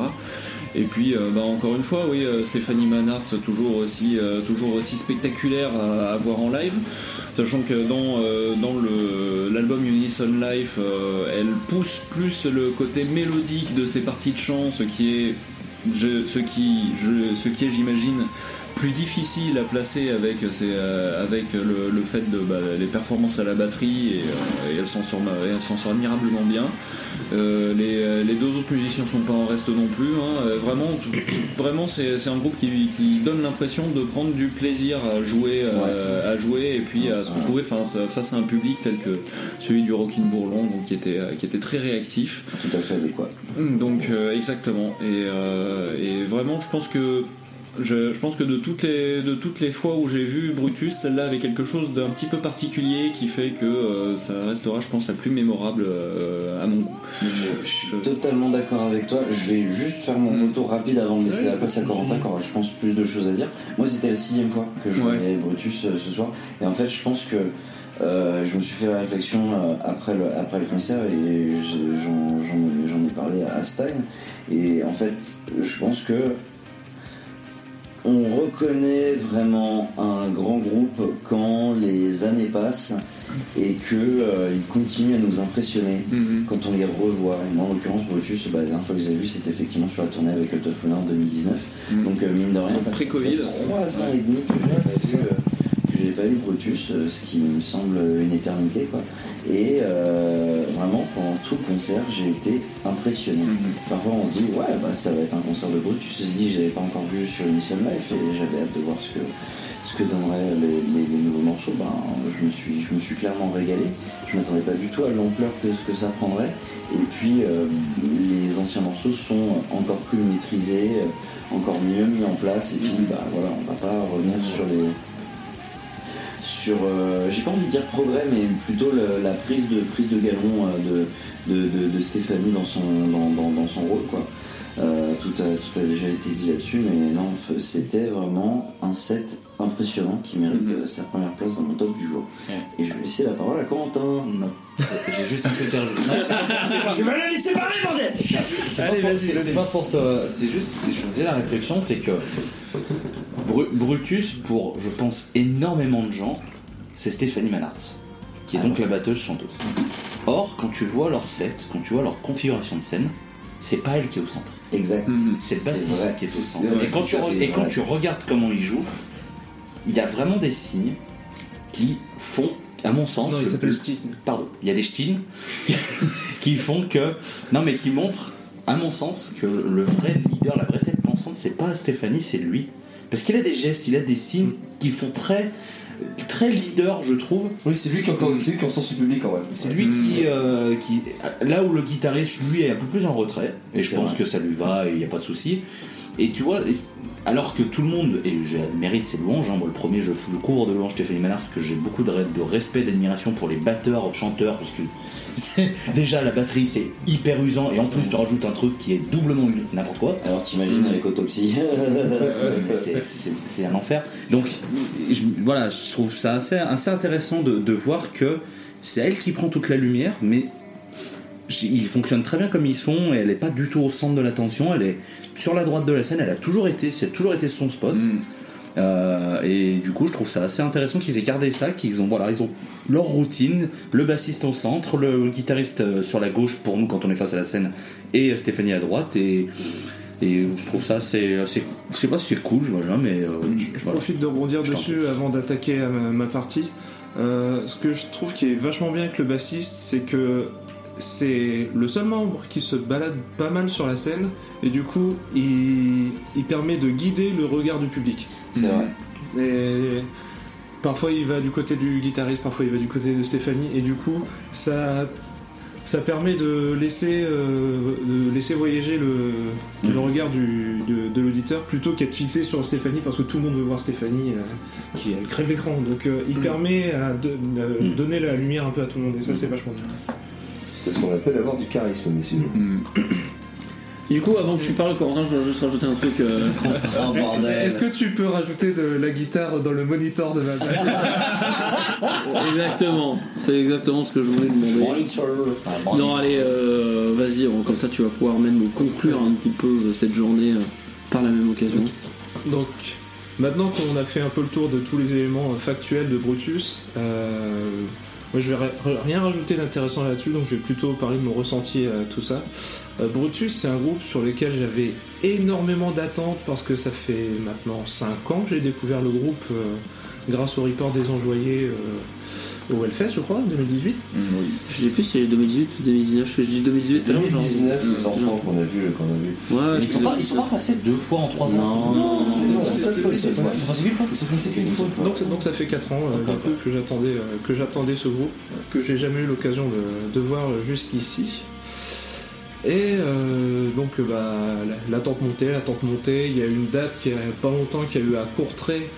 et puis euh, bah, encore une fois oui euh, Stéphanie Manhart toujours aussi toujours aussi spectaculaire à, voir en live. Sachant que dans dans l'album Unison Life elle pousse plus le côté mélodique de ses parties de chant ce qui est ce qui est j'imagine plus difficile à placer avec, ses, euh, avec le, le fait de bah, les performances à la batterie et, euh, et elle s'en sort, admirablement bien. Euh, les, les deux autres musiciens sont pas en reste non plus. hein. Vraiment, vraiment c'est un groupe qui, qui donne l'impression de prendre du plaisir à jouer, à jouer et puis à se retrouver face, à- face à un public tel que celui du Rockin' Bourlon, donc qui était, qui était très réactif. Tout à fait adéquat. Donc euh, exactement. Et, euh, et vraiment, je pense que je, je pense que de toutes les de toutes les fois où j'ai vu Brutus, celle-là avait quelque chose d'un petit peu particulier qui fait que euh, ça restera, je pense, la plus mémorable euh, à mon goût. Je, je suis totalement d'accord avec toi. Je vais juste faire mon Mm. retour rapide avant de laisser la place à Corentin, aura, je pense, plus de choses à dire. Moi, c'était la sixième fois que je Ouais. voyais Brutus euh, ce soir. Et en fait, je pense que je me suis fait la réflexion après, le, après le concert et j'en ai parlé à Stein. Et en fait, je pense que on reconnaît vraiment un grand groupe quand les années passent et qu'ils continuent à nous impressionner quand on les revoit. Et moi, en l'occurrence, Brutus, bah, la dernière fois que j'ai vu, c'était effectivement sur la tournée avec Cult of Luna en 2019. Mm. Donc, euh, mine de rien, Pré-Covid. ça fait trois ans et demi que j'ai pas vu, euh, que j'ai pas vu Brutus, euh, ce qui me semble une éternité. Quoi. Et euh, vraiment, pendant tout le concert, j'ai été impressionné. Parfois, on se dit, ouais, bah, ça va être un concert de Brutus. Je se dit, j'avais pas encore vu sur Mission Life et j'avais hâte de voir ce que, ce que donneraient les, les- les nouveaux morceaux. Ben, je, me suis, je me suis clairement régalé. Je m'attendais pas du tout à l'ampleur que, que ça prendrait. Et puis, euh, les anciens morceaux sont encore plus maîtrisés, encore mieux mis en place. Et puis, bah, voilà, on va pas revenir sur les. Sur, euh, j'ai pas envie de dire progrès, mais plutôt le- la prise de prise de galon euh, de, de, de- de Stéphanie dans son, dans, dans- dans son rôle. Quoi. Euh, tout, a, tout a déjà été dit là-dessus, mais non, c'était vraiment un set impressionnant qui mérite euh, sa première place dans mon top du jour. Et je vais laisser la parole à Corentin. Non. J'ai juste un truc à rajouter. Tu vas le laisser parler, bordel C'est pas pour- c'est- c'est pas pour te- C'est juste, je faisais la réflexion, c'est que Bru- Brutus, pour je pense énormément de gens, c'est Stéphanie Manhart, qui est donc la batteuse chanteuse. Or, quand tu vois leur set, quand tu vois leur configuration de scène, c'est pas elle qui est au centre. Exact. C'est le C'est bassiste qui est au centre. Et quand, tu, ça, re- c'est et quand vrai. tu regardes comment il joue, il y a vraiment des signes qui font, à mon sens, Non, il le- s'appelle pardon, il y a des signes qui font que, non mais qui montrent à mon sens, que le vrai leader, la vraie tête pensante, c'est pas Stéphanie, c'est lui. Parce qu'il a des gestes, il a des signes qui font très, très leader, je trouve. Oui, c'est lui qui encore c'est lui qui public quand même. C'est lui qui, euh, qui. Là où le guitariste, lui, est un peu plus en retrait, et je pense vrai. que ça lui va, et il n'y a pas de souci. Et tu vois, alors que tout le monde, et j'ai mérite ses louanges, hein, moi le premier, je, je cours de louanges Stéphanie Mallard, parce que j'ai beaucoup de, de respect, d'admiration pour les batteurs, chanteurs, parce que déjà la batterie c'est hyper usant, et en plus tu rajoutes un truc qui est doublement usant, c'est n'importe quoi. Alors t'imagines avec autopsie. C'est- un enfer. Donc je- voilà, je trouve ça assez, assez intéressant de, de voir que c'est elle qui prend toute la lumière, mais ils fonctionnent très bien comme ils sont, et elle n'est pas du tout au centre de l'attention, elle est sur la droite de la scène, elle a toujours été, c'est toujours été son spot. Mm. Euh, et du coup, je trouve ça assez intéressant qu'ils aient gardé ça, qu'ils ont voilà, ils ont leur routine, le bassiste au centre, le guitariste euh, sur la gauche pour nous quand on est face à la scène, et Stéphanie à droite. Et, et je trouve ça assez, assez je sais pas si c'est cool, voilà, mais euh, Je voilà. profite de rebondir Je dessus avant d'attaquer ma, ma partie. Euh, ce que je trouve qui est vachement bien avec le bassiste, c'est que c'est le seul membre qui se balade pas mal sur la scène et du coup il, il permet de guider le regard du public. C'est vrai. Et parfois il va du côté du guitariste, parfois il va du côté de Stéphanie. Et du coup ça ça permet de laisser euh, de laisser voyager le, le regard du, de, de l'auditeur plutôt qu'être fixé sur Stéphanie parce que tout le monde veut voir Stéphanie euh, qui elle crève l'écran. Donc euh, il permet à de- donner la lumière un peu à tout le monde. Et ça c'est vachement bien. C'est ce qu'on appelle avoir du charisme, messieurs. Du coup, avant que tu parles, Corentin, je vais juste rajouter un truc. euh, Oh bordel. Est-ce que tu peux rajouter de la guitare dans le monitor de ma exactement. C'est exactement ce que je voulais demander. Monitor. Ah, Non, allez, euh, vas-y, on- comme ça tu vas pouvoir même conclure un petit peu euh, cette journée euh, par la même occasion. Donc, maintenant qu'on a fait un peu le tour de tous les éléments factuels de Brutus, euh, moi je vais ri- rien rajouter d'intéressant là-dessus, donc je vais plutôt parler de mon ressenti à tout ça. Euh, Brutus, c'est un groupe sur lequel j'avais énormément d'attentes parce que ça fait maintenant 5 ans que j'ai découvert le groupe euh, grâce au report des enjoyés euh, au Hellfest, je crois, 2018. Mm, oui. Je sais plus si c'est 2018 ou 2019, je dis 2018 tout à l'heure, genre. 2019, les enfants qu'on a vus, qu'on a. Ouais, ils, sont pas, ils sont pas passés deux fois en trois ans. Non, non, c'est seule fois, fois. Donc, donc ça fait 4 ans euh, que j'attendais euh, que j'attendais ce groupe, que j'ai jamais eu l'occasion de, de voir jusqu'ici. Et euh, donc euh, bah, la- l'attente montait, l'attente montait. Il y a eu une date qui a pas longtemps qui a eu à Courtrai,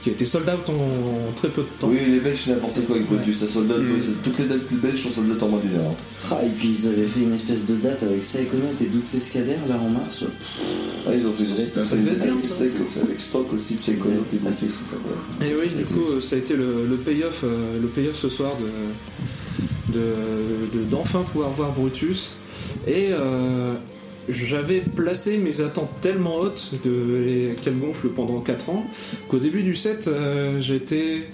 qui a été sold out en, en très peu de temps. Oui, les Belges, c'est n'importe quoi avec Brutus, ça sold out. Mm. Toutes les dates belges sont sold out en moins d'une heure. Ah, et puis ils avaient fait une espèce de date avec Psychonaut et Doutes Escadère là en mars. Ah, ils ont fait, ils ont Ça fait une date avec stock aussi, Psychonaut et fou. Et oui, du coup, ça a été le, le payoff, euh, le payoff ce soir de, de, de- d'enfin pouvoir voir Brutus. Et euh, j'avais placé mes attentes tellement hautes de les- qu'elles gonflent pendant 4 ans qu'au début du set, euh, j'étais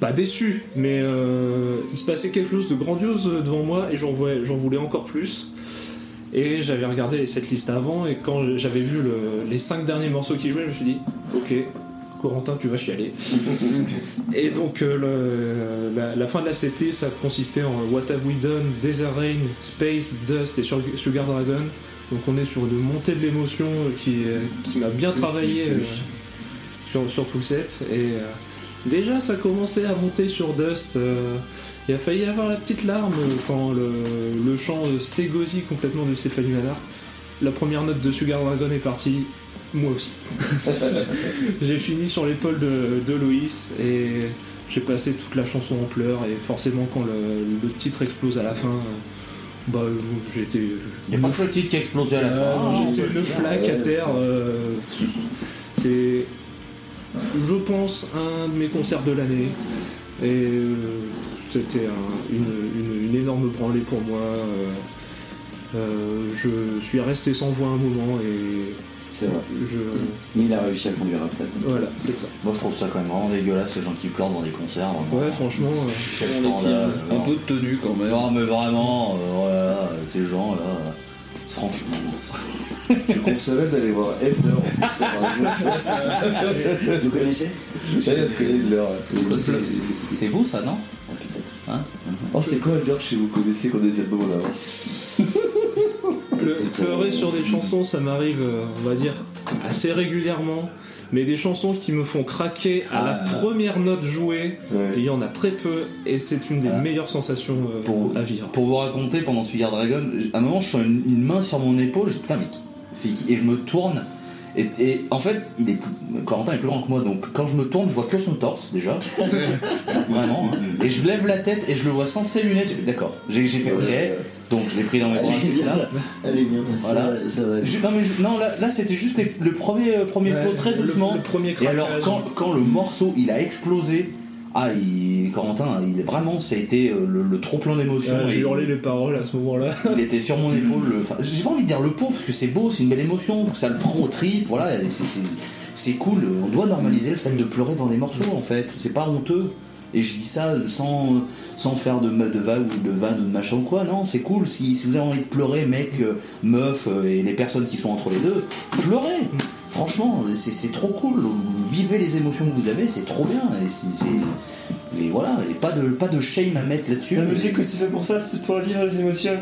pas déçu, mais euh, il se passait quelque chose de grandiose devant moi et j'en voulais, encore plus. Et j'avais regardé les setlists avant et quand j'avais vu le- les 5 derniers morceaux qui jouaient, je me suis dit, ok, Corentin, tu vas chialer. Et donc euh, le- la, la fin de la setlist, ça consistait en What Have We Done, Desert Rain, Space, Dust et Sugar Dragon. Donc on est sur une montée de l'émotion qui, euh, qui m'a bien travaillé euh, sur, sur tout le set. Et euh, déjà ça commençait à monter sur Dust. il a failli avoir la petite larme quand le, le chant s'égosie complètement de Stéphanie Mallard. La première note de Sugar Dragon est partie, moi aussi. J'ai fini sur l'épaule de, de Loïs et j'ai passé toute la chanson en pleurs et forcément quand le, le titre explose à la fin, bah j'étais. Il n'y a pas que le titre qui a explosé à la Euh, fin. j'étais une flaque à terre. euh, c'est, je pense, un de mes concerts de l'année et euh, c'était un- une, une- une énorme branlée pour moi. euh, euh, je suis resté sans voix un moment et C'est vrai. je. Mais il a réussi à conduire après. Voilà, c'est ça. Moi je trouve ça quand même vraiment dégueulasse, les gens qui pleurent dans des concerts. vraiment. Ouais, franchement. euh, Quel scandale. Un peu de tenue quand même. Non, mais vraiment, euh, voilà, ces gens là, franchement. Je conseillerais d'aller voir un Vous connaissez. C'est- C'est vous ça, non? Ah, peut-être. Hein? Oh, c'est quoi Elder chez vous connaissez qu'on des albums en avance Le- écoute, pleurer sur des chansons, ça m'arrive, euh, on va dire, assez régulièrement. Mais des chansons qui me font craquer à la Ah. première note jouée, Ouais. il y en a très peu, et c'est une des Ah. meilleures sensations euh, Pour- à vivre. Pour vous raconter, pendant Sugar Dragon, à un moment, je sens une, une main sur mon épaule, je dis putain, mais qui- Et je me tourne, et, et en fait, il est plus, Corentin est plus grand que moi, donc quand je me tourne, je vois que son torse déjà. Vraiment. hein. Et je lève la tête et je le vois sans ses lunettes. D'accord. J'ai j'ai fait ok, donc je l'ai pris dans mes bras. Elle est bien, là. Voilà. Ça, va- ça va. Je- non, mais je- non, là, là, c'était juste les- le premier, euh, premier Ouais, flow très doucement. le premier et alors, quand, quand le morceau il a explosé, ah, il, Corentin, il est vraiment, ça a été euh, le, le trop plein d'émotions. J'ai il- hurlé les paroles à ce moment-là. il était sur mon épaule. le- enfin, j'ai pas envie de dire le pot parce que c'est beau, c'est une belle émotion, ça le prend au trip, voilà, c'est cool. On doit normaliser le fait de pleurer dans des morceaux en fait, c'est pas honteux. Et je dis ça sans, sans faire de, de vague ou de vanne ou de machin ou quoi, non, c'est cool. Si, si vous avez envie de pleurer, mec, euh, meuf euh, et les personnes qui sont entre les deux, pleurez Franchement, c'est c'est trop cool. Vivez les émotions que vous avez, c'est trop bien. Et, c'est- c'est- et voilà, et pas de, pas de shame à mettre là-dessus. La musique aussi fait pour ça, c'est pour vivre les émotions.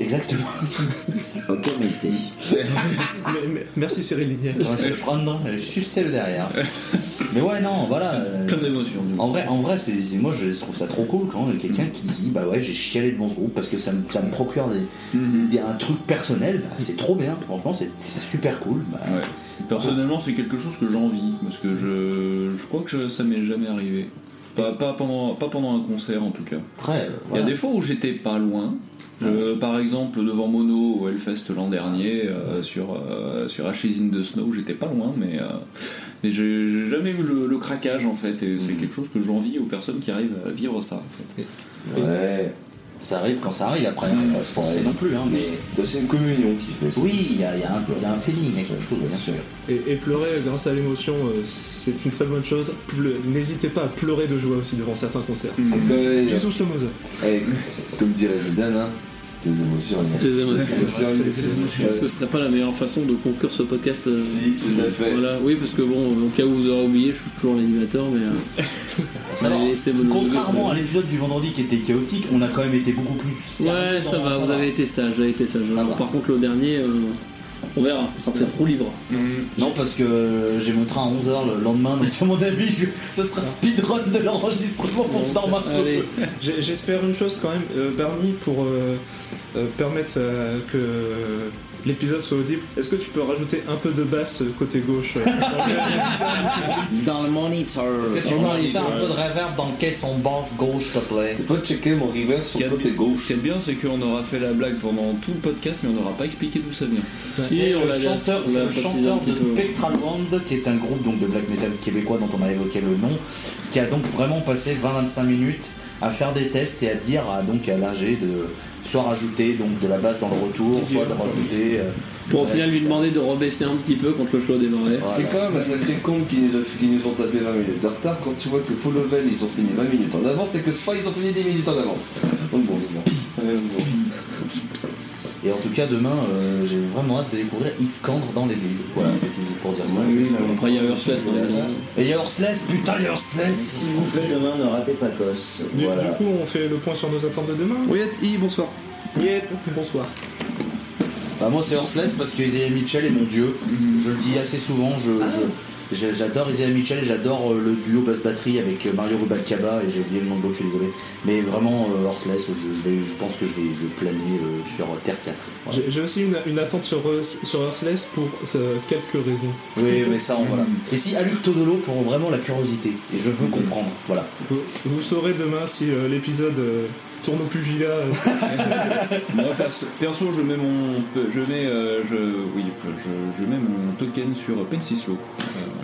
Exactement. Ok, Maïté. Mais- mais- merci Cyril Lignac. On va se prendre, je suis celle derrière. Mais ouais, non, voilà. euh, Plein d'émotions. En vrai, en vrai c'est, moi je trouve ça trop cool quand quelqu'un qui dit Bah ouais, j'ai chialé devant ce groupe parce que ça me, ça me procure des, des- un truc personnel. Bah, c'est trop bien, franchement, c'est, super cool. Bah, Ouais. Personnellement, c'est quelque chose que j'envie parce que je, je crois que je- ça m'est jamais arrivé. Pas, pas, pendant, pas pendant un concert en tout cas. Après, euh, Il y a des fois où j'étais pas loin. Par exemple, devant Mono au Hellfest l'an dernier, euh, sur, euh, sur Ashes in the Snow, j'étais pas loin, mais, euh, mais j'ai jamais eu le, le craquage en fait, et c'est quelque chose que j'envie aux personnes qui arrivent à vivre ça en fait. Ouais. Ça arrive quand ça arrive, après, on va pas non plus. Hein, mais C'est une communion qui fait ça. oui, il y y a un, il y a un feeling, il y a quelque chose, bien sûr. Et, et pleurer grâce à l'émotion, euh, c'est une très bonne chose. N'hésitez pas à pleurer de joie aussi devant certains concerts. Après, Bisous eh, comme dirait Zidane, hein, c'est les émotions. hein. Les émotions. C'est les émotions. Ce serait pas la meilleure façon de conclure ce podcast. euh, Si, tout à fait. Voilà, oui, parce que bon, au cas où vous aurez oublié, je suis toujours l'animateur, mais. euh, Alors, Contrairement à l'épisode du vendredi qui était chaotique, on a quand même été beaucoup plus Ouais, ça va, vous avez été sage, vous avez été sage. Ça va. Par contre, le dernier, euh, on verra, ce sera peut-être trop libre. Non, parce que j'ai mon train à 11h le lendemain, donc à mon avis, je- ça sera speedrun de l'enregistrement pour que J'ai- J'espère une chose quand même, euh, Bernie, pour euh, euh, permettre euh, que euh, l'épisode soit audible. Est-ce que tu peux rajouter un peu de basse euh, côté gauche euh, Dans le monitor. Est-ce que tu peux rajouter un peu de reverb dans le caisson basse gauche, s'il te plaît? Tu peux checker mon river Ce sur le côté ce gauche. qui est bien, c'est qu'on aura fait la blague pendant tout le podcast, mais on n'aura pas expliqué d'où ça vient. Si, C'est le chanteur, le chanteur de. Spectral Band, qui est un groupe donc, de black metal québécois dont on a évoqué le nom, qui a donc vraiment passé 20-25 minutes à faire des tests et à dire à, donc, à l'ingé de soit rajouter donc, de la basse dans le retour, soit de rajouter. euh, pour au ouais, final lui demander de rebaisser un petit peu quand le show démarrait. Voilà. C'est quand même un sacré con qui nous, a- qui nous ont tapé 20 minutes de retard quand tu vois que Full Level ils ont fini 20 minutes en avance et que Spa ils ont fini 10 minutes en avance. Donc bon, bon. Et en tout cas, demain, euh, j'ai vraiment hâte de découvrir Iskandre dans l'église. Voilà, c'est toujours pour dire ça. Après, il y a Ursless. hein. Et il y a Horseless, putain, il y a Horseless S'il vous plaît, demain, ne ratez pas Cos. du, Voilà. du coup, on fait le point sur nos attentes de demain? Oui, I, bonsoir. Niet, bonsoir. Bah, moi, c'est Horseless parce que Isaiah Mitchell est mon dieu. Je le dis assez souvent, je- J'adore Isaiah Mitchell et j'adore euh, le duo basse-batterie avec euh, Mario Rubalcaba et j'ai oublié le nom de l'autre, je suis désolé. Mais vraiment, euh, Horseless, je, je, vais- je pense que je vais, je vais planer sur Terre 4. Voilà. J'ai aussi une, une attente sur, sur Earthless pour euh, quelques raisons. Oui, mais ça, on- voilà. Et si Aluc Todolo pour vraiment la curiosité et je veux comprendre, voilà. Vous, vous saurez demain si euh, l'épisode euh, tourne au pugilat. euh, Moi perso, perso, je mets mon, je mets, euh, je, oui, je, je mets mon token sur Pensislo.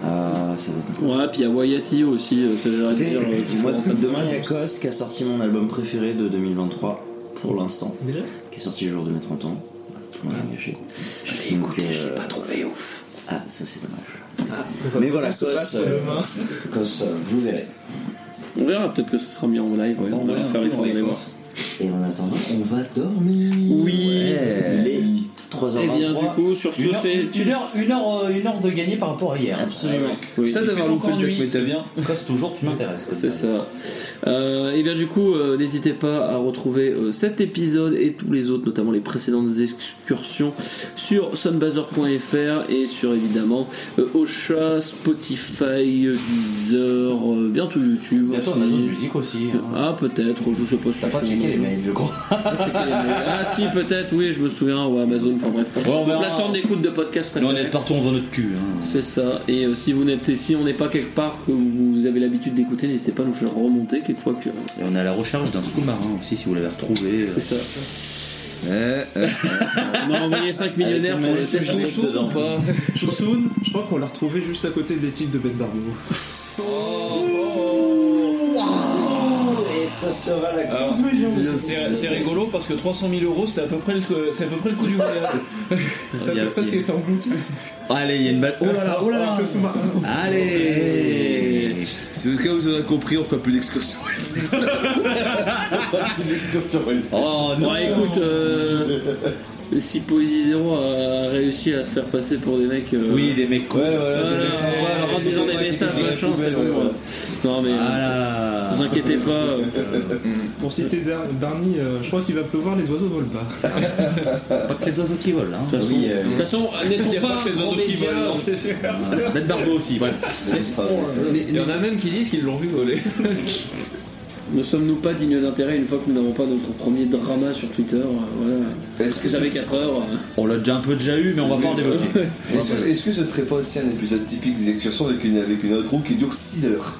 Ah, ça va être Ouais, puis il y a Wayati aussi, euh, dire. euh, moi, demain, il y a. Cos qui a sorti mon album préféré de 2023, pour l'instant, Déjà qui est sorti le jour de mes 30 ans. On l'a gâché. Je l'ai écouté, je l'ai euh, pas trouvé ouf. Ah, ça c'est dommage. Va Mais voilà, euh. Cos, euh, vous verrez. On verra, peut-être que ce sera mis en live. Ouais, on va faire d'aller voir. Et en attendant, on va dormir. Oui. Ouais. 3h23. Et bien du coup, sur ce, Une heure, c'est une, heure, une, heure, euh, une heure de gagner par rapport à hier. Absolument. Oui. Ça d'avoir loupé le mais t'as bien. Casse toujours, tu m'intéresses. C'est ça. Euh, et bien du coup, euh, n'hésitez pas à retrouver euh, cet épisode et tous les autres, notamment les précédentes excursions, sur sunbazer.fr et sur évidemment Ocha, Spotify, Deezer, bientôt YouTube. Bientôt aussi. Amazon Music aussi. hein. Ah peut-être, je sais pas si T'as pas c'est checké les mails, je crois. Ah si peut-être, oui, je me souviens, ou Amazon, enfin bref. on verra. Plateforme d'écoute de podcast Nous on est partout, on voit notre cul. hein. C'est ça. Et euh, si vous n'êtes, si on n'est pas quelque part que vous avez l'habitude d'écouter, n'hésitez pas à nous faire remonter quelquefois que. Et on est à la recherche d'un sous-marin aussi, si vous l'avez retrouvé. C'est ça. On a envoyé 5 millionnaires pour le test. Chousoun ou pas Chousoun, je crois qu'on l'a retrouvé juste à côté de l'équipe de Ben Darbo. Ça sera la Alors, conclusion de cette C'est c'est rigolo parce que 300 000 euros c'était à peu près le, c'est à peu près le coût du voyage. Ça peut presque été englouti. Allez, il y a une balle. Oh là là, oh là là. Allez C'est le cas où vous avez compris, on fera plus d'excursion. on fera plus d'excursion. Oh non Bon, écoute, euh, si Poésie Zéro a réussi à se faire passer pour des mecs. euh, Oui, des mecs cons. Ouais, voilà, voilà, des mecs sympas, en c'est disant des messages, machin, la c'est bon. Euh. Non, mais. euh, Voilà. Ne vous inquiétez pas. euh, Pour citer Dar- Barney, euh, je crois qu'il va pleuvoir, les oiseaux volent pas. Pas que les oiseaux qui volent. Hein. De toute façon, Oui, euh, de toute façon, Il n'étant n'y a pas pas que les grands oiseaux qui médias, volent, non, c'est sûr. euh, Ben Barbeau aussi, bref. Il y en a même qui disent qu'ils l'ont vu voler. ne sommes-nous pas dignes d'intérêt une fois que nous n'avons pas notre premier drama sur Twitter euh, Voilà. Est-ce que, Vous avez c'est- 4 heures. euh. On l'a déjà un peu déjà eu, mais on va pas en développer. est-ce que, est-ce que ce serait pas aussi un épisode typique des excursions avec une, avec une outro qui dure 6 heures?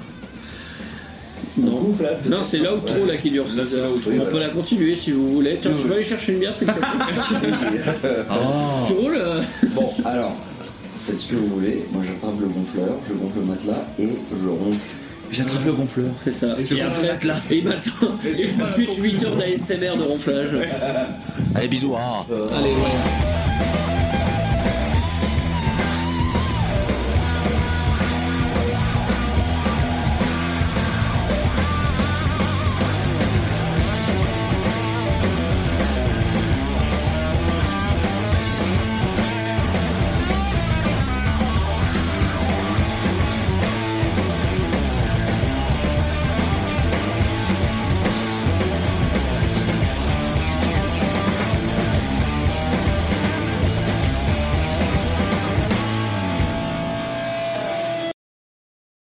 Non, non c'est là où trop là qui dure. Là, c'est ça. là où trop, On voilà. peut la continuer si vous voulez. Tiens, tu vas aller chercher une bière, c'est que Oh. Tu roules euh, Bon, alors, faites ce que vous voulez. Moi, j'attrape le gonfleur, je gonfle le matelas et je ronfle. J'attrape le gonfleur. C'est ça. Et je gonfle le matelas. Et maintenant, et ça fait 8 heures d'ASMR de ronflage. Allez, bisous. ah. Allez, voilà.